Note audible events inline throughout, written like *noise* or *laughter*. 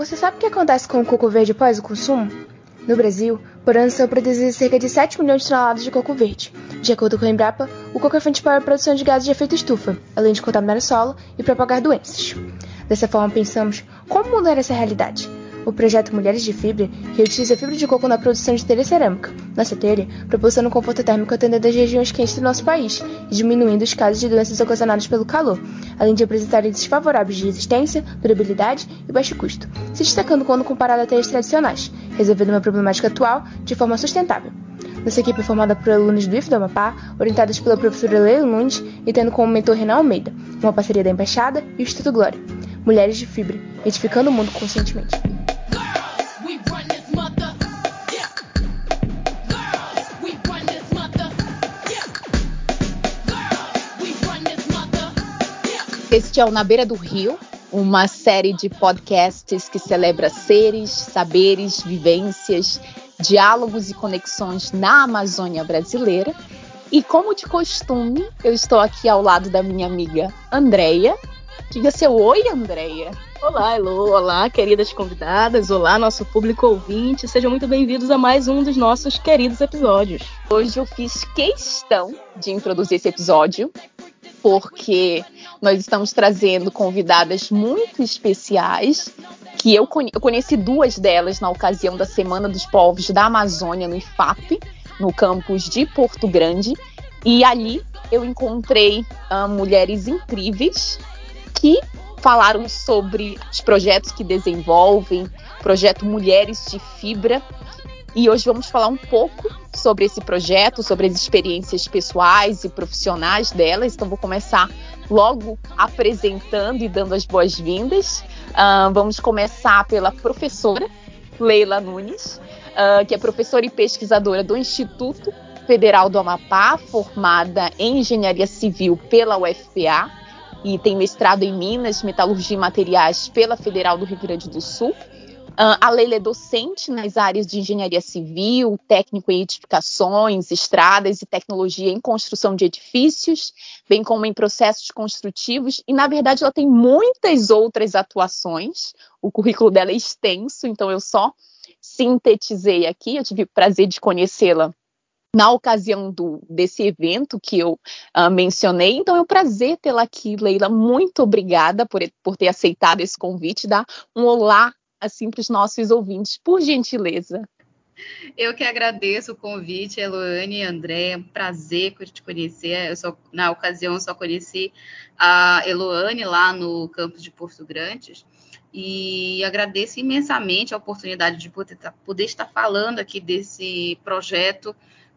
Você sabe o que acontece com o coco verde após o consumo? No Brasil, por ano são produzidos cerca de 7 milhões de toneladas de coco verde. De acordo com a Embrapa, o coco é fonte para a produção de gases de efeito estufa, além de contaminar o solo e propagar doenças. Dessa forma, pensamos como mudar essa realidade. O projeto Mulheres de Fibra reutiliza fibra de coco na produção de telha cerâmica. Nossa telha proporciona um conforto térmico atendendo às regiões quentes do nosso país diminuindo os casos de doenças ocasionadas pelo calor, além de apresentar índices favoráveis de resistência, durabilidade e baixo custo, se destacando quando comparado a telhas tradicionais, resolvendo uma problemática atual de forma sustentável. Nossa equipe é formada por alunos do IF do Amapá, orientados pela professora Leila Nunes e tendo como mentor Renan Almeida, uma parceria da Embaixada e o Instituto Glória. Mulheres de Fibra, edificando o mundo conscientemente. Este é o Na Beira do Rio, uma série de podcasts que celebra seres, saberes, vivências, diálogos e conexões na Amazônia brasileira. E como de costume, eu estou aqui ao lado da minha amiga Andreia. Diga seu oi, Andreia. Olá, Elô, olá, queridas convidadas, olá, nosso público ouvinte, sejam muito bem-vindos a mais um dos nossos queridos episódios. Hoje eu fiz questão de introduzir esse episódio porque nós estamos trazendo convidadas muito especiais, que eu, eu conheci duas delas na ocasião da Semana dos Povos da Amazônia no IFAP, no campus de Porto Grande, e ali eu encontrei uh, mulheres incríveis que falaram sobre os projetos que desenvolvem, projeto Mulheres de Fibra, e hoje vamos falar um pouco sobre esse projeto, sobre as experiências pessoais e profissionais delas. Então, vou começar logo apresentando e dando as boas-vindas. Uh, vamos começar pela professora Leila Nunes, uh, que é professora e pesquisadora do Instituto Federal do Amapá, formada em Engenharia Civil pela UFPA e tem mestrado em Minas, Metalurgia e Materiais pela Federal do Rio Grande do Sul. A Leila é docente nas áreas de engenharia civil, técnico em edificações, estradas e tecnologia em construção de edifícios, bem como em processos construtivos, e na verdade ela tem muitas outras atuações. O currículo dela é extenso, então eu só sintetizei aqui. Eu tive o prazer de conhecê-la na ocasião do, desse evento que eu uh, mencionei. Então é um prazer tê-la aqui, Leila. Muito obrigada por, por ter aceitado esse convite. Dá um olá assim para os nossos ouvintes, por gentileza. Eu que agradeço o convite, Eloane e André, é um prazer te conhecer. Eu só, na ocasião só conheci a Eloane lá no campus de Porto Grande e agradeço imensamente a oportunidade de poder, poder estar falando aqui desse projeto,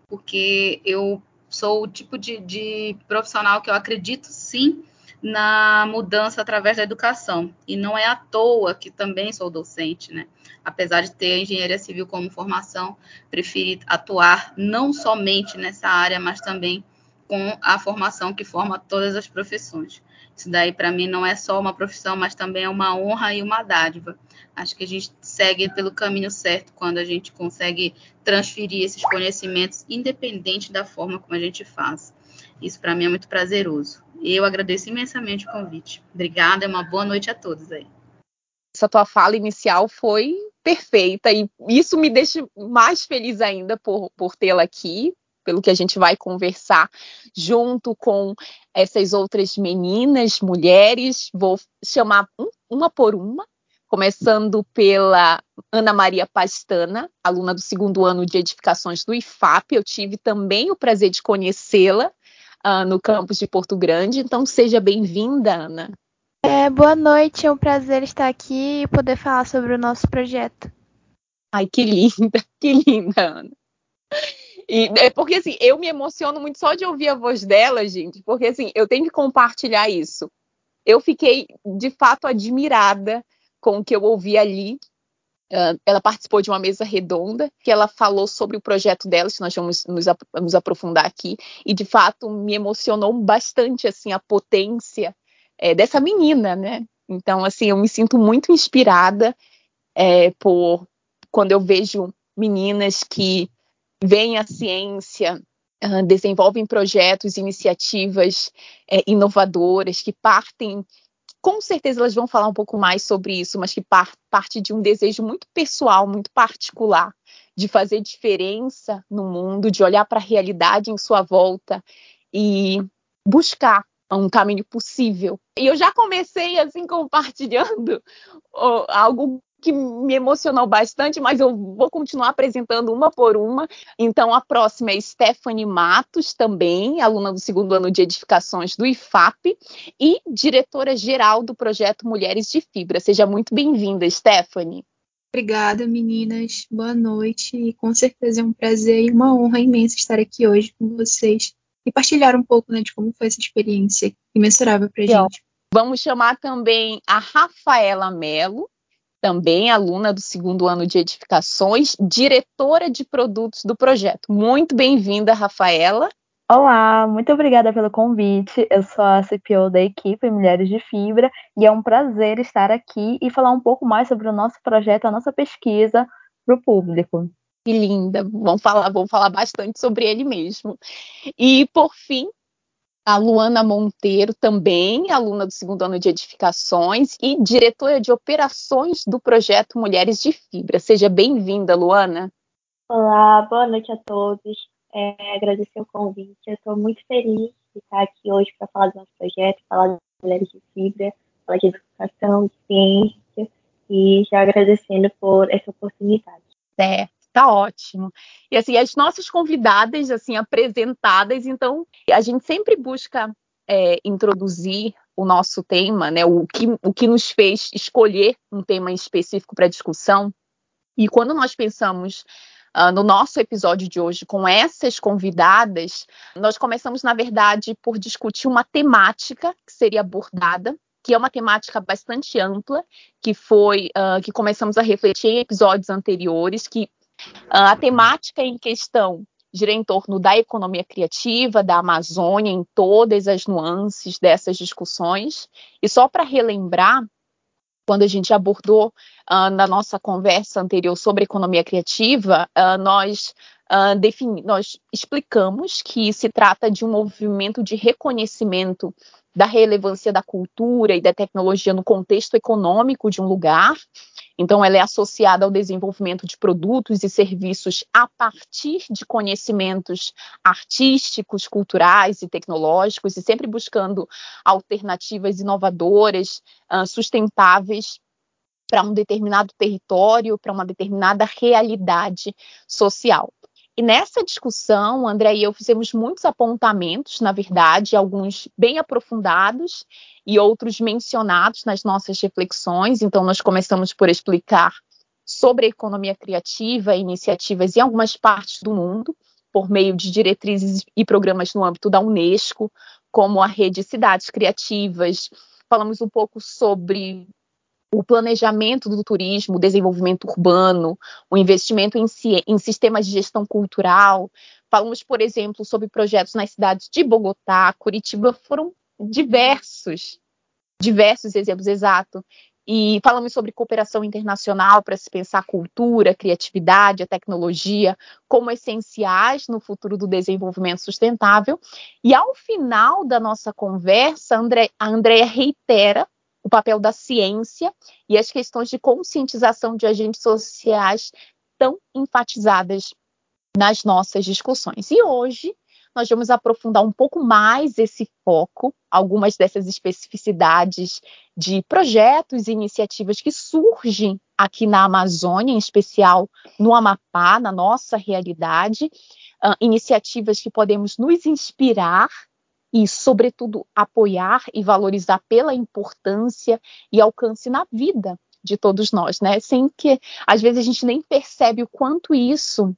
porque eu sou o tipo de, de profissional que eu acredito sim na mudança através da educação. E não é à toa que também sou docente, né? Apesar de ter a engenharia civil como formação, preferi atuar não somente nessa área, mas também com a formação que forma todas as profissões. Isso daí, para mim, não é só uma profissão, mas também é uma honra e uma dádiva. Acho que a gente segue pelo caminho certo quando a gente consegue transferir esses conhecimentos, independente da forma como a gente faz. Isso, para mim, é muito prazeroso. Eu agradeço imensamente o convite. Obrigada, uma boa noite a todos aí. Essa tua fala inicial foi perfeita e isso me deixa mais feliz ainda por, por tê-la aqui, pelo que a gente vai conversar junto com essas outras meninas, mulheres. Vou chamar um, uma por uma, começando pela Ana Maria Pastana, aluna do segundo ano de edificações do IFAP. Eu tive também o prazer de conhecê-la uh, no campus de Porto Grande. Então, seja bem-vinda, Ana. É, boa noite, é um prazer estar aqui e poder falar sobre o nosso projeto. Ai, que linda, *laughs* que linda, Ana. E é porque assim, eu me emociono muito só de ouvir a voz dela, gente, porque assim, eu tenho que compartilhar isso. Eu fiquei de fato admirada com o que eu ouvi ali ela participou de uma mesa redonda que ela falou sobre o projeto dela, que nós vamos nos, aprofundar aqui, e de fato me emocionou bastante assim a potência é, dessa menina, né? Então assim eu me sinto muito inspirada é, por quando eu vejo meninas que veem a ciência uh, desenvolvem projetos, iniciativas é, inovadoras que partem com certeza elas vão falar um pouco mais sobre isso, mas que par parte de um desejo muito pessoal, muito particular, de fazer diferença no mundo, de olhar para a realidade em sua volta e buscar um caminho possível. E eu já comecei assim compartilhando algo que me emocionou bastante, mas eu vou continuar apresentando uma por uma. Então, a próxima é Stephanie Matos, também aluna do segundo ano de edificações do IFAP e diretora-geral do projeto Mulheres de Fibra. Seja muito bem-vinda, Stephanie. Obrigada, meninas. Boa noite. E com certeza é um prazer e uma honra imensa estar aqui hoje com vocês e partilhar um pouco né, de como foi essa experiência imensurável para gente. Vamos chamar também a Rafaela Melo, também aluna do segundo ano de edificações, diretora de produtos do projeto. Muito bem-vinda, Rafaela. Olá, muito obrigada pelo convite. Eu sou a CPO da equipe Mulheres de Fibra e é um prazer estar aqui e falar um pouco mais sobre o nosso projeto, a nossa pesquisa para o público. Que linda! Vamos falar, vamos falar bastante sobre ele mesmo. E por fim, a Luana Monteiro, também aluna do segundo ano de edificações e diretora de operações do projeto Mulheres de Fibra. Seja bem-vinda, Luana. Olá, boa noite a todos. É, agradecer o convite. Eu estou muito feliz de estar aqui hoje para falar do nosso projeto, falar das Mulheres de Fibra, falar de educação, de ciência e já agradecendo por essa oportunidade. Certo. Tá ótimo. E assim, as nossas convidadas, assim, apresentadas, então, a gente sempre busca é, introduzir o nosso tema, né? O que, o que nos fez escolher um tema específico para discussão. E quando nós pensamos Uh, no nosso episódio de hoje com essas convidadas, nós começamos, na verdade, por discutir uma temática que seria abordada, que é uma temática bastante ampla, que foi uh, que começamos a refletir em episódios anteriores, que a temática em questão gira em torno da economia criativa, da Amazônia, em todas as nuances dessas discussões. E só para relembrar, quando a gente abordou uh, na nossa conversa anterior sobre economia criativa, uh, nós, uh, nós explicamos que se trata de um movimento de reconhecimento da relevância da cultura e da tecnologia no contexto econômico de um lugar então, ela é associada ao desenvolvimento de produtos e serviços a partir de conhecimentos artísticos, culturais e tecnológicos, e sempre buscando alternativas inovadoras, uh, sustentáveis para um determinado território, para uma determinada realidade social. E nessa discussão, André e eu fizemos muitos apontamentos, na verdade, alguns bem aprofundados e outros mencionados nas nossas reflexões. Então, nós começamos por explicar sobre a economia criativa, iniciativas em algumas partes do mundo, por meio de diretrizes e programas no âmbito da Unesco, como a Rede Cidades Criativas. Falamos um pouco sobre o planejamento do turismo, o desenvolvimento urbano, o investimento em, em, sistemas de gestão cultural. Falamos, por exemplo, sobre projetos nas cidades de Bogotá, Curitiba, foram diversos, diversos exemplos, exato. E falamos sobre cooperação internacional para se pensar a cultura, a criatividade, a tecnologia como essenciais no futuro do desenvolvimento sustentável. E ao final da nossa conversa, a Andrea reitera o papel da ciência e as questões de conscientização de agentes sociais tão enfatizadas nas nossas discussões. E hoje nós vamos aprofundar um pouco mais esse foco, algumas dessas especificidades de projetos e iniciativas que surgem aqui na Amazônia, em especial no Amapá, na nossa realidade, uh, iniciativas que podemos nos inspirar e, sobretudo, apoiar e valorizar pela importância e alcance na vida de todos nós, né? Sem que às vezes a gente nem percebe o quanto isso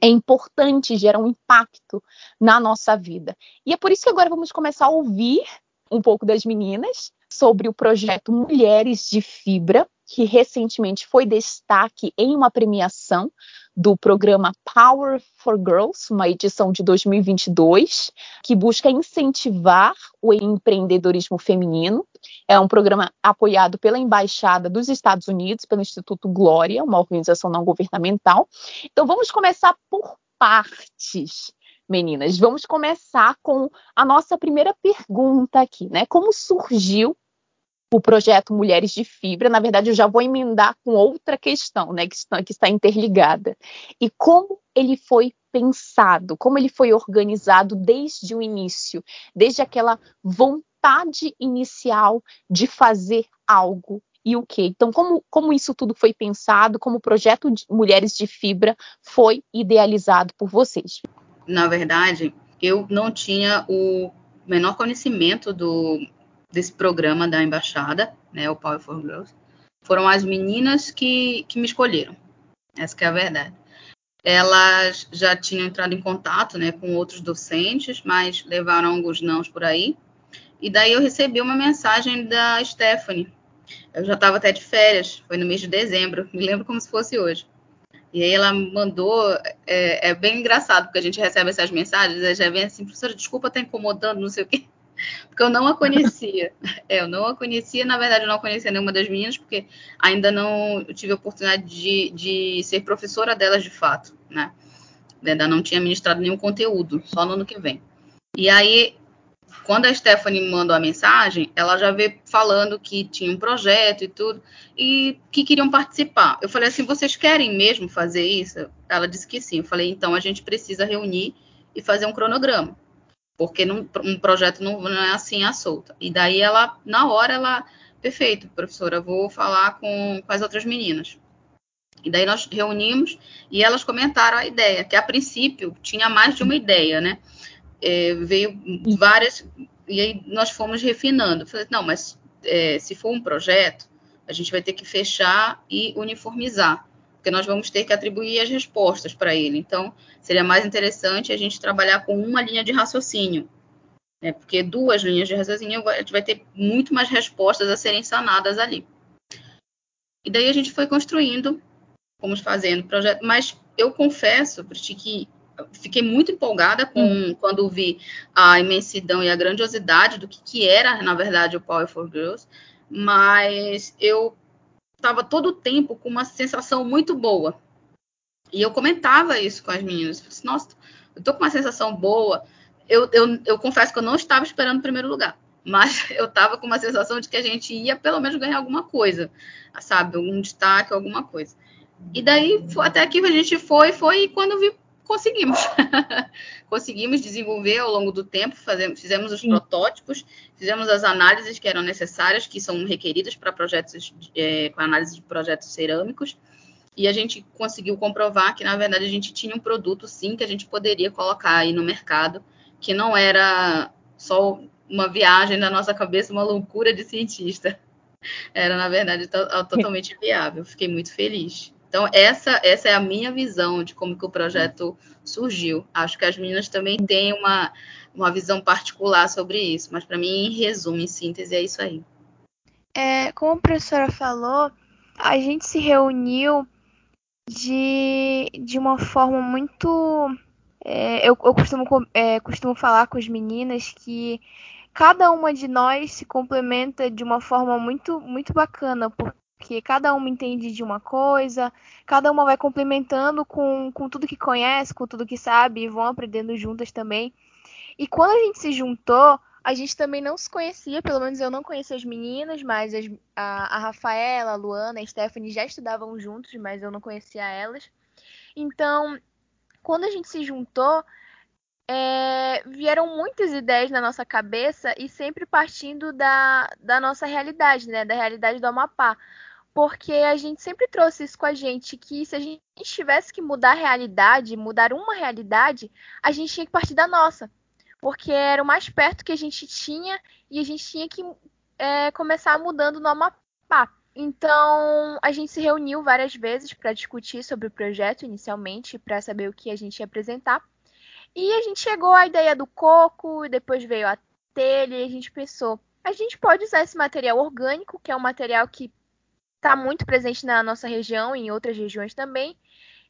é importante, gera um impacto na nossa vida. E é por isso que agora vamos começar a ouvir um pouco das meninas sobre o projeto Mulheres de Fibra, que recentemente foi destaque em uma premiação do programa Power for Girls, uma edição de 2022, que busca incentivar o empreendedorismo feminino. É um programa apoiado pela Embaixada dos Estados Unidos, pelo Instituto Glória, uma organização não governamental. Então vamos começar por partes. Meninas, vamos começar com a nossa primeira pergunta aqui, né? Como surgiu o projeto Mulheres de Fibra. Na verdade, eu já vou emendar com outra questão, né, que está, que está interligada. E como ele foi pensado, como ele foi organizado desde o início, desde aquela vontade inicial de fazer algo e o que. Então, como, como isso tudo foi pensado, como o projeto de Mulheres de Fibra foi idealizado por vocês? Na verdade, eu não tinha o menor conhecimento do, desse programa da embaixada, né, o Power for Girls. Foram as meninas que, que me escolheram. Essa é a verdade. Elas já tinham entrado em contato, né, com outros docentes, mas levaram alguns nãos por aí. E daí eu recebi uma mensagem da Stephanie. Eu já estava até de férias, foi no mês de dezembro, me lembro como se fosse hoje. E aí ela mandou, é, é bem engraçado, porque a gente recebe essas mensagens, aí já vem assim, professora, desculpa estar incomodando, não sei o quê. Porque eu não a conhecia. *laughs* É, eu não a conhecia, na verdade, eu não conhecia nenhuma das meninas, porque ainda não tive a oportunidade de, de ser professora delas de fato, né? Ainda não tinha ministrado nenhum conteúdo, só no ano que vem. E aí, quando a Stephanie mandou a mensagem, ela já veio falando que tinha um projeto e tudo, e que queriam participar. Eu falei assim: vocês querem mesmo fazer isso? Ela disse que sim. Eu falei: então a gente precisa reunir e fazer um cronograma porque um projeto não, não, é assim à solta. E daí ela, na hora, ela, perfeito, professora, vou falar com, com as outras meninas. E daí nós reunimos e elas comentaram a ideia, que a princípio tinha mais de uma ideia, né? É, veio várias, e aí nós fomos refinando. Falei, não, mas é, se for um projeto, a gente vai ter que fechar e uniformizar porque nós vamos ter que atribuir as respostas para ele. Então, seria mais interessante a gente trabalhar com uma linha de raciocínio, né? porque duas linhas de raciocínio a gente vai ter muito mais respostas a serem sanadas ali. E daí a gente foi construindo, fomos fazendo o projeto, mas eu confesso, que fiquei muito empolgada com hum. quando vi a imensidão e a grandiosidade do que, que era, na verdade, o Power for Girls, mas eu estava todo o tempo com uma sensação muito boa. E eu comentava isso com as meninas. Eu disse, Nossa, eu tô com uma sensação boa. Eu, eu, eu confesso que eu não estava esperando o primeiro lugar, mas *laughs* eu estava com uma sensação de que a gente ia pelo menos ganhar alguma coisa, sabe? Algum destaque, alguma coisa. E daí, até que a gente foi, foi, e quando eu vi, conseguimos. *laughs* conseguimos desenvolver ao longo do tempo, fazemos, fizemos os Sim. protótipos, fizemos as análises que eram necessárias, que são requeridas para projetos, é, com análise de projetos cerâmicos, e a gente conseguiu comprovar que, na verdade, a gente tinha um produto, sim, que a gente poderia colocar aí no mercado, que não era só uma viagem na nossa cabeça, uma loucura de cientista. *laughs* Era, na verdade, totalmente viável. Fiquei muito feliz. Então, essa, essa é a minha visão de como que o projeto surgiu. Acho que as meninas também têm uma, uma visão particular sobre isso, mas para mim, em resumo, em síntese, é isso aí. É, como a professora falou, a gente se reuniu de, de uma forma muito. É, eu, eu costumo, é, costumo falar com as meninas que cada uma de nós se complementa de uma forma muito, muito bacana, porque que cada uma entende de uma coisa, cada uma vai complementando com, com tudo que conhece, com tudo que sabe, e vão aprendendo juntas também. E quando a gente se juntou, a gente também não se conhecia, pelo menos eu não conhecia as meninas, mas as, a, a Rafaela, a Luana, a Stephanie já estudavam juntos, mas eu não conhecia elas. Então, quando a gente se juntou, é, vieram muitas ideias na nossa cabeça e sempre partindo da, da nossa realidade, né? Da realidade do Amapá porque a gente sempre trouxe isso com a gente, que se a gente tivesse que mudar a realidade, mudar uma realidade, a gente tinha que partir da nossa, porque era o mais perto que a gente tinha e a gente tinha que é, começar mudando no Amapá. Então, a gente se reuniu várias vezes para discutir sobre o projeto inicialmente, para saber o que a gente ia apresentar. E a gente chegou à ideia do coco, depois veio a telha, e a gente pensou, a gente pode usar esse material orgânico, que é um material que está muito presente na nossa região e em outras regiões também,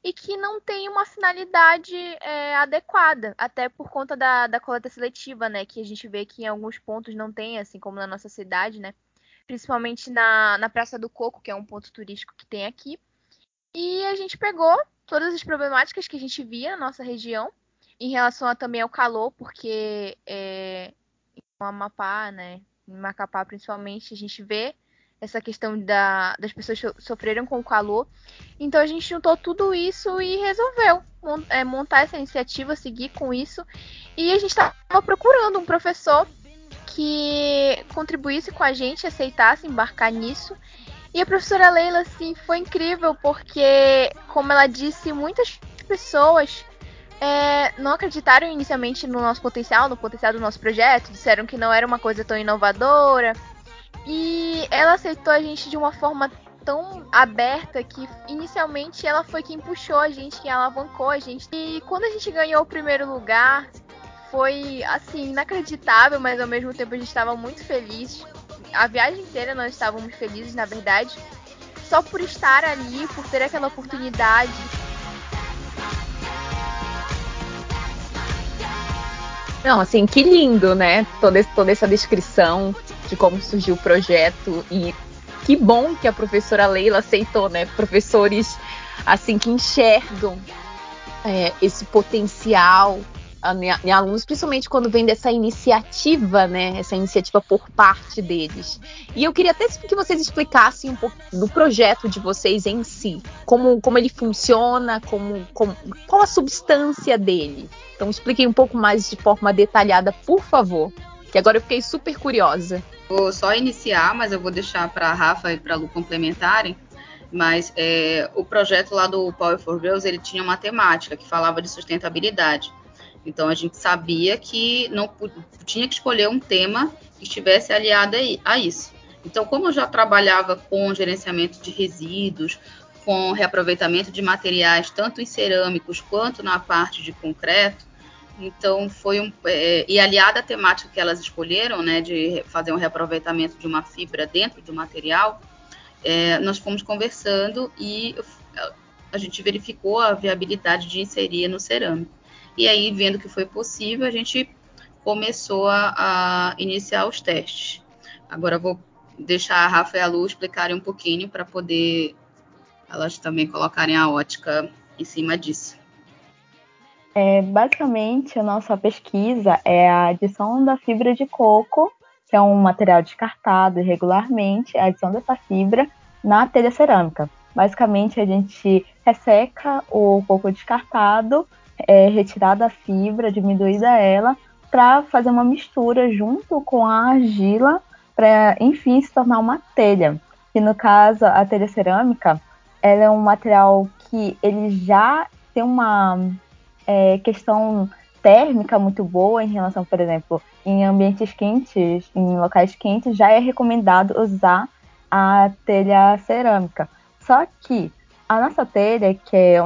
e que não tem uma finalidade é, adequada, até por conta da, da coleta seletiva, né? Que a gente vê que em alguns pontos não tem, assim como na nossa cidade, né? Principalmente na, na Praça do Coco, que é um ponto turístico que tem aqui. E a gente pegou todas as problemáticas que a gente via na nossa região, em relação a, também ao calor, porque é, Amapá, né? em Macapá principalmente, a gente vê essa questão da, das pessoas sofreram com o calor. Então a gente juntou tudo isso e resolveu é, montar essa iniciativa, seguir com isso. E a gente estava procurando um professor que contribuísse com a gente, aceitasse embarcar nisso. E a professora Leila, assim, foi incrível, porque, como ela disse, muitas pessoas é, não acreditaram inicialmente no nosso potencial, no potencial do nosso projeto, disseram que não era uma coisa tão inovadora. E ela aceitou a gente de uma forma tão aberta que inicialmente ela foi quem puxou a gente, quem alavancou a gente. E quando a gente ganhou o primeiro lugar, foi assim, inacreditável, mas ao mesmo tempo a gente estava muito feliz. A viagem inteira nós estávamos felizes, na verdade, só por estar ali, por ter aquela oportunidade. Não, assim, que lindo, né? Toda, toda essa descrição de como surgiu o projeto e que bom que a professora Leila aceitou, né? Professores assim que enxergam é, esse potencial em alunos, principalmente quando vem dessa iniciativa, né? Essa iniciativa por parte deles. E eu queria até que vocês explicassem um pouco do projeto de vocês em si, como, como ele funciona, como, como qual a substância dele. Então expliquem um pouco mais de forma detalhada, por favor. Que agora eu fiquei super curiosa. Vou só iniciar, mas eu vou deixar para a Rafa e para a Lu complementarem. Mas é, o projeto lá do Power for Girls ele tinha uma temática que falava de sustentabilidade. Então a gente sabia que não tinha que escolher um tema que estivesse aliado a isso. Então, como eu já trabalhava com gerenciamento de resíduos, com reaproveitamento de materiais, tanto em cerâmicos quanto na parte de concreto, então foi um é, e aliada à temática que elas escolheram, né, de fazer um reaproveitamento de uma fibra dentro do material, é, nós fomos conversando e a gente verificou a viabilidade de inserir no cerâmico. E aí, vendo que foi possível, a gente começou a, a iniciar os testes. Agora vou deixar a Rafa e a Lu explicarem um pouquinho para poder elas também colocarem a ótica em cima disso. É, basicamente, a nossa pesquisa é a adição da fibra de coco, que é um material descartado irregularmente, a adição dessa fibra na telha cerâmica. Basicamente, a gente resseca o coco descartado é, retirada a fibra, diminuída ela, para fazer uma mistura junto com a argila, para enfim se tornar uma telha. Que no caso, a telha cerâmica, ela é um material que ele já tem uma é, questão térmica muito boa em relação, por exemplo, em ambientes quentes, em locais quentes, já é recomendado usar a telha cerâmica. Só que a nossa telha, que é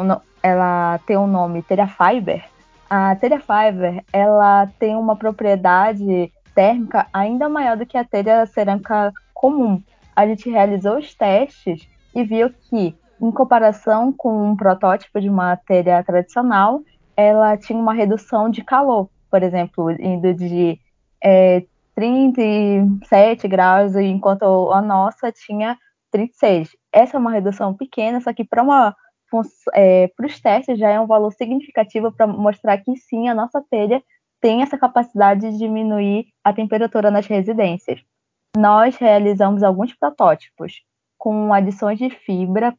ela tem o um nome Telha Fiber, a telha fiber ela tem uma propriedade térmica ainda maior do que a telha cerâmica comum. A gente realizou os testes e viu que, em comparação com um protótipo de uma telha tradicional, ela tinha uma redução de calor, por exemplo, indo de é, 37 graus, enquanto a nossa tinha 36. Essa é uma redução pequena, só que para é, os testes já é um valor significativo para mostrar que sim, a nossa telha tem essa capacidade de diminuir a temperatura nas residências. Nós realizamos alguns protótipos com adições de fibra,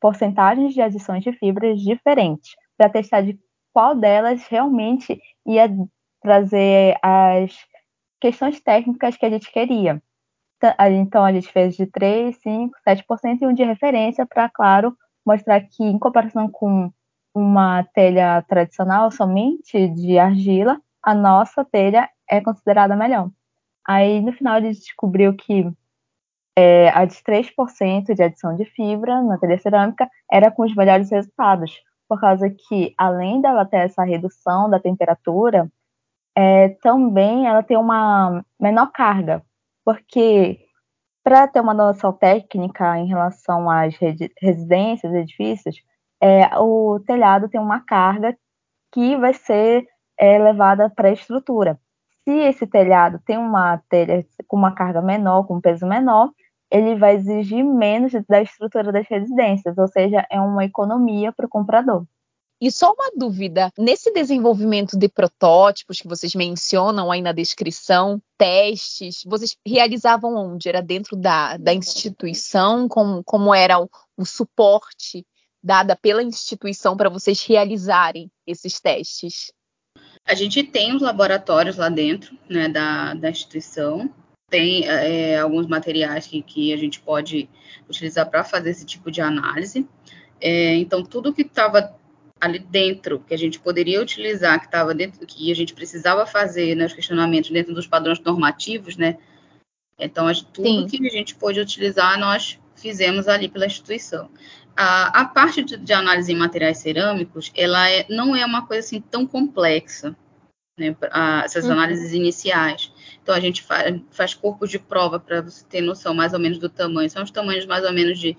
porcentagens de adições de fibras diferentes, para testar de qual delas realmente ia trazer as questões técnicas que a gente queria. Então, a gente fez de 3, 5, 7% e um de referência para, claro, mostrar que, em comparação com uma telha tradicional somente de argila, a nossa telha é considerada melhor. Aí, no final, a gente descobriu que é, a de 3% de adição de fibra na telha cerâmica era com os melhores resultados, por causa que, além dela ter essa redução da temperatura, é, também ela tem uma menor carga, porque para ter uma noção técnica em relação às residências, edifícios, é, o telhado tem uma carga que vai ser é, levada para a estrutura. Se esse telhado tem uma telha com uma carga menor, com um peso menor, ele vai exigir menos da estrutura das residências, ou seja, é uma economia para o comprador. E só uma dúvida: nesse desenvolvimento de protótipos que vocês mencionam aí na descrição, testes, vocês realizavam onde? Era dentro da, da instituição? Como, como era o, o suporte dada pela instituição para vocês realizarem esses testes? A gente tem os laboratórios lá dentro né, da, da instituição, tem é, alguns materiais que, que a gente pode utilizar para fazer esse tipo de análise. É, então, tudo que estava ali dentro, que a gente poderia utilizar, que estava dentro, que a gente precisava fazer né, os questionamentos dentro dos padrões normativos, né? Então, tudo Sim. que a gente pôde utilizar, nós fizemos ali pela instituição. A, a parte de, de, análise em materiais cerâmicos, ela é, não é uma coisa assim tão complexa, né, a, essas uhum. análises iniciais. Então, a gente faz, faz corpos de prova para você ter noção mais ou menos do tamanho. São os tamanhos mais ou menos de.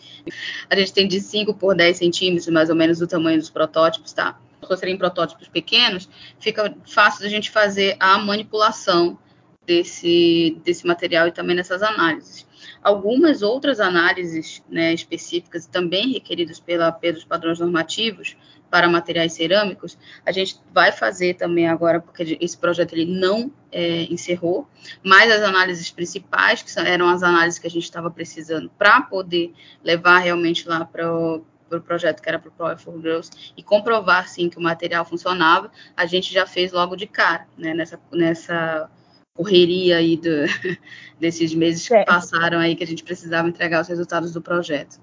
A gente tem de 5 por 10 centímetros, mais ou menos, do tamanho dos protótipos, tá? Se serem protótipos pequenos, fica fácil a gente fazer a manipulação desse, desse material e também nessas análises. Algumas outras análises né, específicas também requeridas pela, pelos padrões normativos para materiais cerâmicos, a gente vai fazer também agora, porque esse projeto ele não é, encerrou, mas as análises principais, que eram as análises que a gente estava precisando para poder levar realmente lá para o pro projeto que era para o Power for Girls e comprovar sim que o material funcionava, a gente já fez logo de cara, né, nessa, nessa correria aí do, *laughs* desses meses que passaram aí que a gente precisava entregar os resultados do projeto.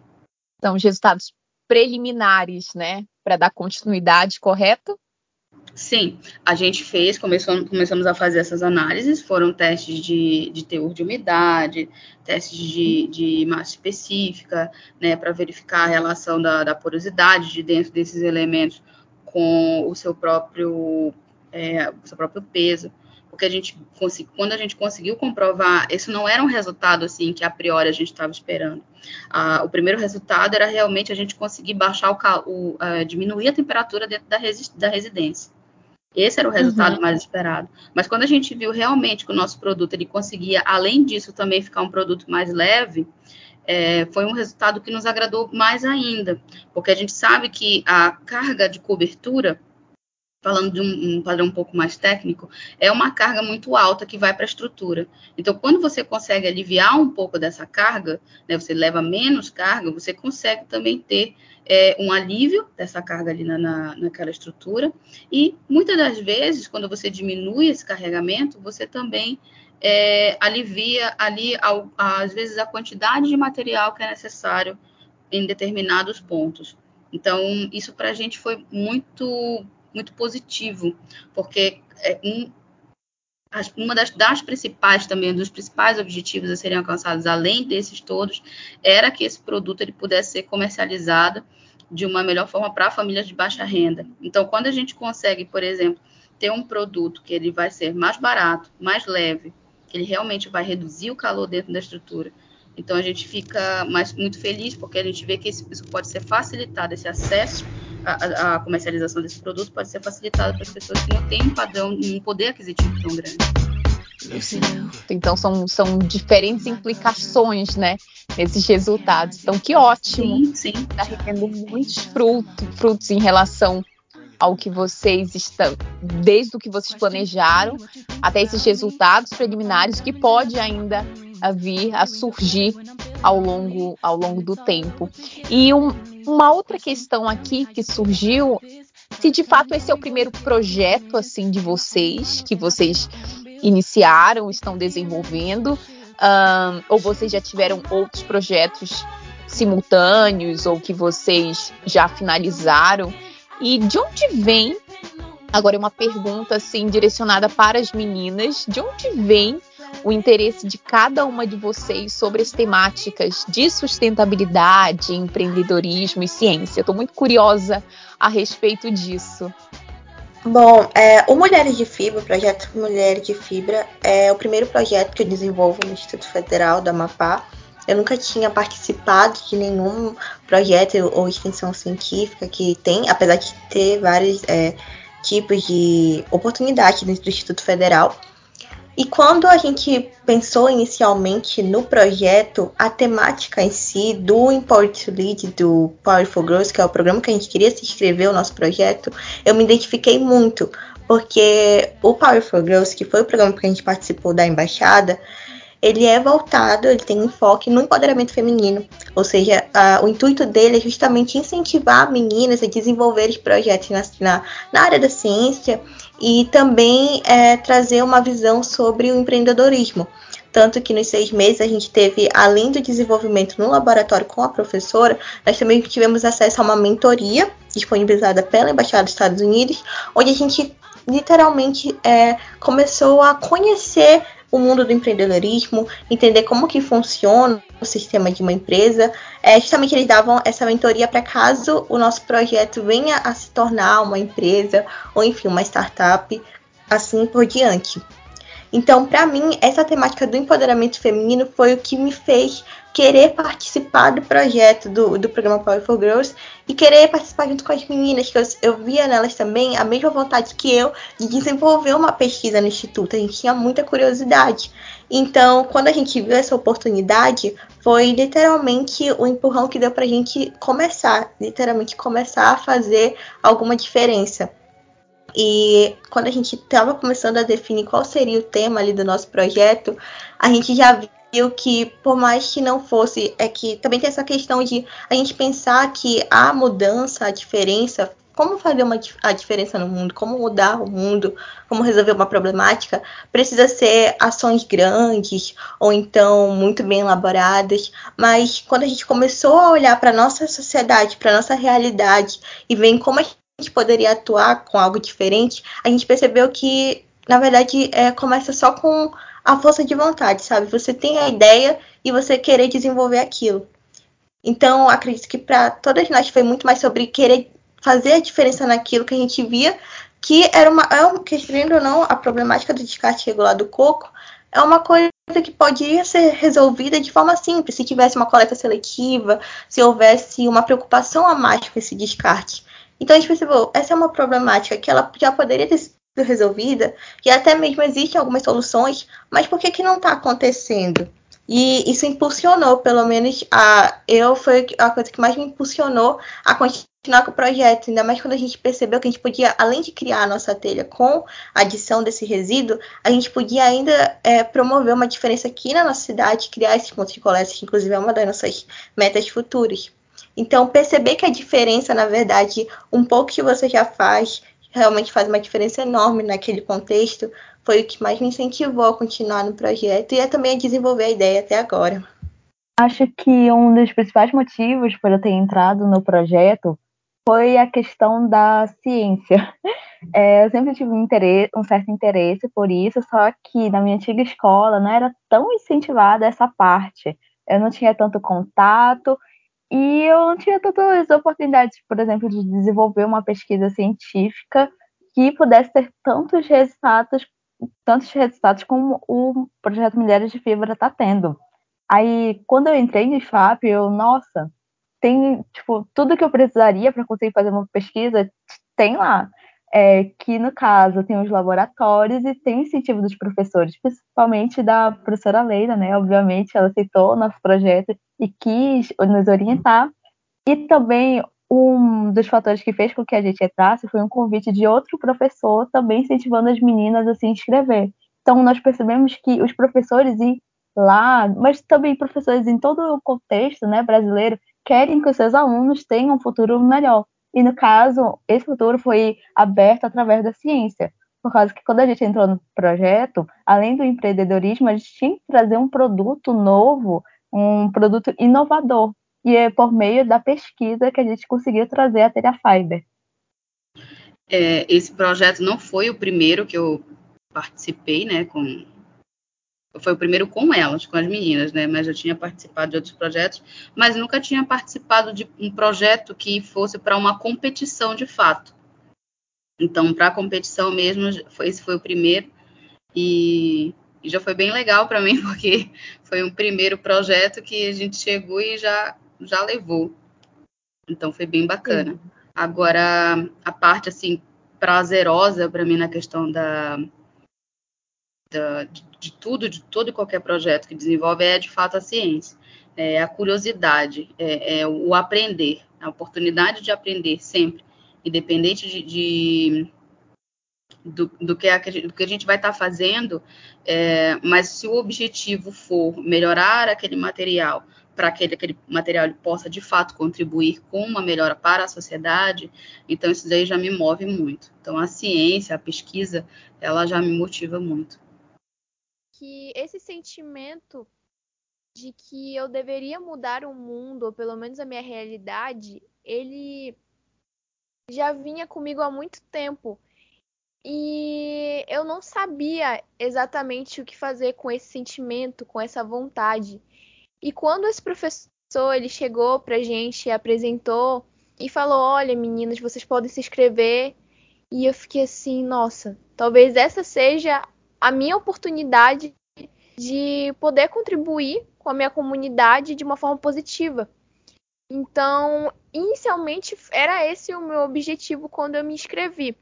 Então, os resultados preliminares, né, para dar continuidade, correto? Sim, a gente fez, começou, começamos a fazer essas análises, foram testes de, de teor de umidade, testes de, de massa específica, né, para verificar a relação da, da, porosidade de dentro desses elementos com o seu próprio, é, o seu próprio peso porque a gente quando a gente conseguiu comprovar, isso não era um resultado assim que a priori a gente estava esperando. Ah, o primeiro resultado era realmente a gente conseguir baixar o, o uh, diminuir a temperatura dentro da, da residência. Esse era o resultado uhum. mais esperado. Mas quando a gente viu realmente que o nosso produto ele conseguia, além disso, também ficar um produto mais leve, é, foi um resultado que nos agradou mais ainda, porque a gente sabe que a carga de cobertura falando de um, um, padrão um pouco mais técnico, é uma carga muito alta que vai para a estrutura. Então, quando você consegue aliviar um pouco dessa carga, né, você leva menos carga, você consegue também ter é, um alívio dessa carga ali na, na, naquela estrutura. E muitas das vezes, quando você diminui esse carregamento, você também é, alivia ali, ao, às vezes, a quantidade de material que é necessário em determinados pontos. Então, isso para a gente foi muito muito positivo, porque é um, uma das, das, principais também, dos principais objetivos a serem alcançados, além desses todos, era que esse produto ele pudesse ser comercializado de uma melhor forma para famílias de baixa renda. Então, quando a gente consegue, por exemplo, ter um produto que ele vai ser mais barato, mais leve, que ele realmente vai reduzir o calor dentro da estrutura, então a gente fica mais, muito feliz porque a gente vê que isso pode ser facilitado, esse acesso à, à comercialização desse produto pode ser facilitado para as pessoas que não têm um padrão, um poder aquisitivo tão grande. Então são, são diferentes implicações, né, nesses resultados. Então que ótimo. Sim, sim. Está rendendo muitos frutos, frutos em relação ao que vocês estão, desde o que vocês planejaram até esses resultados preliminares que pode ainda a vir a surgir ao longo, ao longo do tempo. E um, uma outra questão aqui que surgiu, se de fato esse é o primeiro projeto assim de vocês, que vocês iniciaram, estão desenvolvendo, um, ou vocês já tiveram outros projetos simultâneos, ou que vocês já finalizaram, e de onde vem Agora, é uma pergunta assim direcionada para as meninas: de onde vem o interesse de cada uma de vocês sobre as temáticas de sustentabilidade, empreendedorismo e ciência. Estou muito curiosa a respeito disso. Bom, é, o Mulheres de Fibra, o projeto Mulheres de Fibra, é o primeiro projeto que eu desenvolvo no Instituto Federal do Amapá. Eu nunca tinha participado de nenhum projeto ou extensão científica que tem, apesar de ter vários é, tipos de oportunidade dentro do Instituto Federal. E quando a gente pensou inicialmente no projeto, a temática em si do Import Lead do Powerful Growth, que é o programa que a gente queria se inscrever, o nosso projeto, eu me identifiquei muito, porque o Powerful Growth, que foi o programa que a gente participou da embaixada, ele é voltado, ele tem enfoque no empoderamento feminino. Ou seja, a, o intuito dele é justamente incentivar meninas a desenvolverem projetos na, na, na área da ciência e também é, trazer uma visão sobre o empreendedorismo. Tanto que nos seis meses a gente teve, além do desenvolvimento no laboratório com a professora, nós também tivemos acesso a uma mentoria disponibilizada pela Embaixada dos Estados Unidos, onde a gente literalmente é, começou a conhecer o mundo do empreendedorismo, entender como que funciona o sistema de uma empresa. É, justamente eles davam essa mentoria para caso o nosso projeto venha a se tornar uma empresa ou enfim uma startup, assim por diante. Então, para mim, essa temática do empoderamento feminino foi o que me fez querer participar do projeto do, do programa Power for Girls e querer participar junto com as meninas, que eu, eu via nelas também a mesma vontade que eu de desenvolver uma pesquisa no instituto. A gente tinha muita curiosidade. Então, quando a gente viu essa oportunidade, foi literalmente o empurrão que deu para a gente começar, literalmente começar a fazer alguma diferença. E quando a gente estava começando a definir qual seria o tema ali do nosso projeto, a gente já viu que, por mais que não fosse, é que também tem essa questão de a gente pensar que a mudança, a diferença, como fazer uma, a diferença no mundo, como mudar o mundo, como resolver uma problemática, precisa ser ações grandes ou então muito bem elaboradas. Mas quando a gente começou a olhar para nossa sociedade, para nossa realidade e ver como a gente poderia atuar com algo diferente, a gente percebeu que, na verdade, é, começa só com a força de vontade, sabe? Você tem a ideia e você querer desenvolver aquilo. Então, acredito que para todas nós foi muito mais sobre querer fazer a diferença naquilo que a gente via, que era uma, é querendo ou não, a problemática do descarte regular do coco é uma coisa que poderia ser resolvida de forma simples, se tivesse uma coleta seletiva, se houvesse uma preocupação a mais com esse descarte. Então a gente percebeu, essa é uma problemática que ela já poderia ter resolvida, e até mesmo existem algumas soluções, mas por que, que não está acontecendo? E isso impulsionou, pelo menos a eu foi a coisa que mais me impulsionou a continuar com o projeto, ainda mais quando a gente percebeu que a gente podia, além de criar a nossa telha com a adição desse resíduo, a gente podia ainda é, promover uma diferença aqui na nossa cidade, criar esses pontos de coleta, que inclusive é uma das nossas metas futuras. Então, perceber que a diferença, na verdade, um pouco que você já faz, realmente faz uma diferença enorme naquele contexto, foi o que mais me incentivou a continuar no projeto e a também a desenvolver a ideia até agora. Acho que um dos principais motivos para eu ter entrado no projeto foi a questão da ciência. *laughs* É, eu sempre tive um, interesse, um, certo interesse por isso, só que na minha antiga escola não era tão incentivada essa parte. Eu não tinha tanto contato e eu não tinha tantas oportunidades, por exemplo, de desenvolver uma pesquisa científica que pudesse ter tantos resultados, tantos resultados como o projeto Mulheres de Fibra está tendo. Aí, quando eu entrei no IFAP, eu, nossa, tem, tipo, tudo que eu precisaria para conseguir fazer uma pesquisa, tem lá é, que no caso tem os laboratórios e tem incentivo dos professores, principalmente da professora Leila, né? Obviamente ela aceitou o nosso projeto e quis nos orientar. E também um dos fatores que fez com que a gente entrasse foi um convite de outro professor também incentivando as meninas a se inscrever. Então nós percebemos que os professores e lá, mas também professores em todo o contexto, né, brasileiro, querem que os seus alunos tenham um futuro melhor. E no caso, esse futuro foi aberto através da ciência. Por causa que quando a gente entrou no projeto, além do empreendedorismo, a gente tinha que trazer um produto novo, um produto inovador. E é por meio da pesquisa que a gente conseguiu trazer a Telha Fiber. É, esse projeto não foi o primeiro que eu participei, né, com, foi o primeiro com elas, com as meninas, né? Mas eu tinha participado de outros projetos, mas nunca tinha participado de um projeto que fosse para uma competição de fato. Então, para a competição mesmo, foi, esse foi o primeiro e, e já foi bem legal para mim, *laughs* porque foi um primeiro projeto que a gente chegou e já, já levou. Então, foi bem bacana. Sim. Agora, a parte assim prazerosa para mim na questão da da, de, de, tudo, de todo e qualquer projeto que desenvolve é de fato a ciência, é a curiosidade, é, é o aprender, a oportunidade de aprender sempre, independente de, de do, do, que a, do, que a, gente vai estar tá fazendo, é, mas se o objetivo for melhorar aquele material, para que aquele material possa de fato contribuir com uma melhora para a sociedade, então isso daí já me move muito. Então a ciência, a pesquisa, ela já me motiva muito. Que esse sentimento de que eu deveria mudar o mundo, ou pelo menos a minha realidade, ele já vinha comigo há muito tempo. E eu não sabia exatamente o que fazer com esse sentimento, com essa vontade. E quando esse professor ele chegou pra gente, apresentou e falou: "Olha, meninas, vocês podem se inscrever". E eu fiquei assim, nossa, talvez essa seja a minha oportunidade de poder contribuir com a minha comunidade de uma forma positiva. Então, inicialmente era esse o meu objetivo quando eu me inscrevi.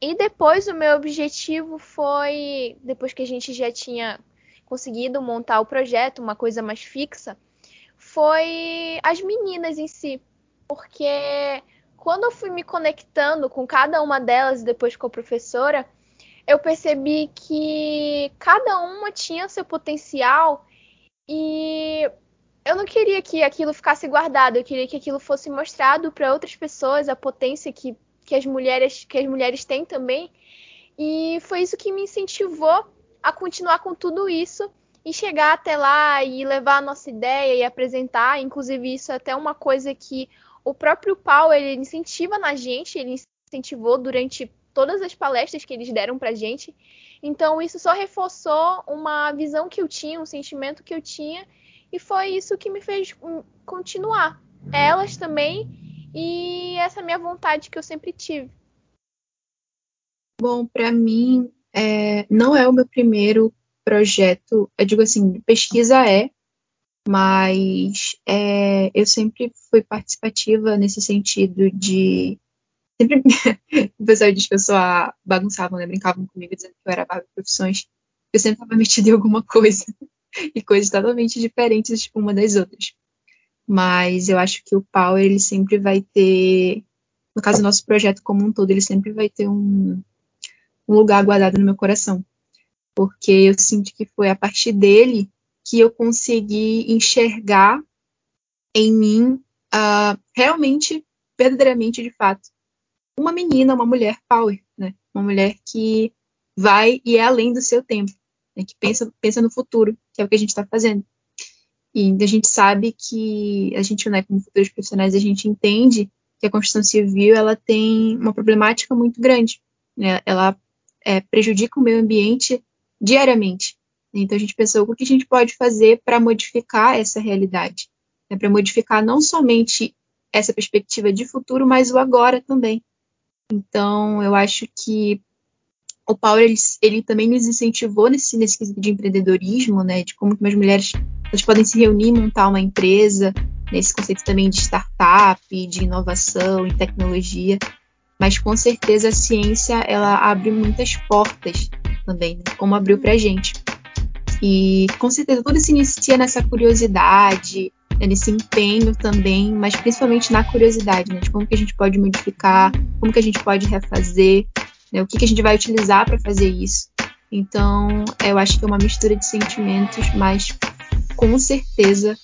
E depois o meu objetivo foi, depois que a gente já tinha conseguido montar o projeto, uma coisa mais fixa, foi as meninas em si. Porque quando eu fui me conectando com cada uma delas, depois com a professora, eu percebi que cada uma tinha seu potencial e eu não queria que aquilo ficasse guardado, eu queria que aquilo fosse mostrado para outras pessoas, a potência que, que as mulheres que as mulheres têm também. E foi isso que me incentivou a continuar com tudo isso e chegar até lá e levar a nossa ideia e apresentar. Inclusive, isso é até uma coisa que o próprio Paulo ele incentiva na gente, ele incentivou durante todas as palestras que eles deram pra gente. Então, isso só reforçou uma visão que eu tinha, um sentimento que eu tinha, e foi isso que me fez continuar. Elas também, e essa minha vontade que eu sempre tive. Bom, para mim, é, não é o meu primeiro projeto, eu digo assim, pesquisa é, mas é, eu sempre fui participativa nesse sentido de. Sempre *laughs* o pessoal diz que eu a. bagunçavam, né? Brincavam comigo dizendo que eu era a profissões. Eu sempre estava metida em alguma coisa. *laughs* e coisas totalmente diferentes uma das outras. Mas eu acho que o Power, ele sempre vai ter. No caso, o nosso projeto como um todo, ele sempre vai ter um, um lugar guardado no meu coração. Porque eu sinto que foi a partir dele que eu consegui enxergar em mim uh, realmente, verdadeiramente, de fato, uma menina, uma mulher power, né? Uma mulher que vai e é além do seu tempo, né? que pensa, pensa no futuro, que é o que a gente está fazendo. E a gente sabe que a gente, né, como futuros profissionais, a gente entende que a construção civil ela tem uma problemática muito grande. Né? Ela é, prejudica o meio ambiente diariamente. Então a gente pensou o que a gente pode fazer para modificar essa realidade, né? para modificar não somente essa perspectiva de futuro, mas o agora também. Então eu acho que o Paulo ele, ele também nos incentivou nesse nesse quesito de empreendedorismo, né, de como que as mulheres elas podem se reunir, montar uma empresa, nesse conceito também de startup, de inovação e tecnologia mas com certeza a ciência ela abre muitas portas também, né? como abriu para gente. E com certeza tudo se inicia nessa curiosidade? Nesse empenho também, mas principalmente na curiosidade, né? de como que a gente pode modificar, como que a gente pode refazer, né? o que, que a gente vai utilizar para fazer isso. Então, eu acho que é uma mistura de sentimentos, mas com certeza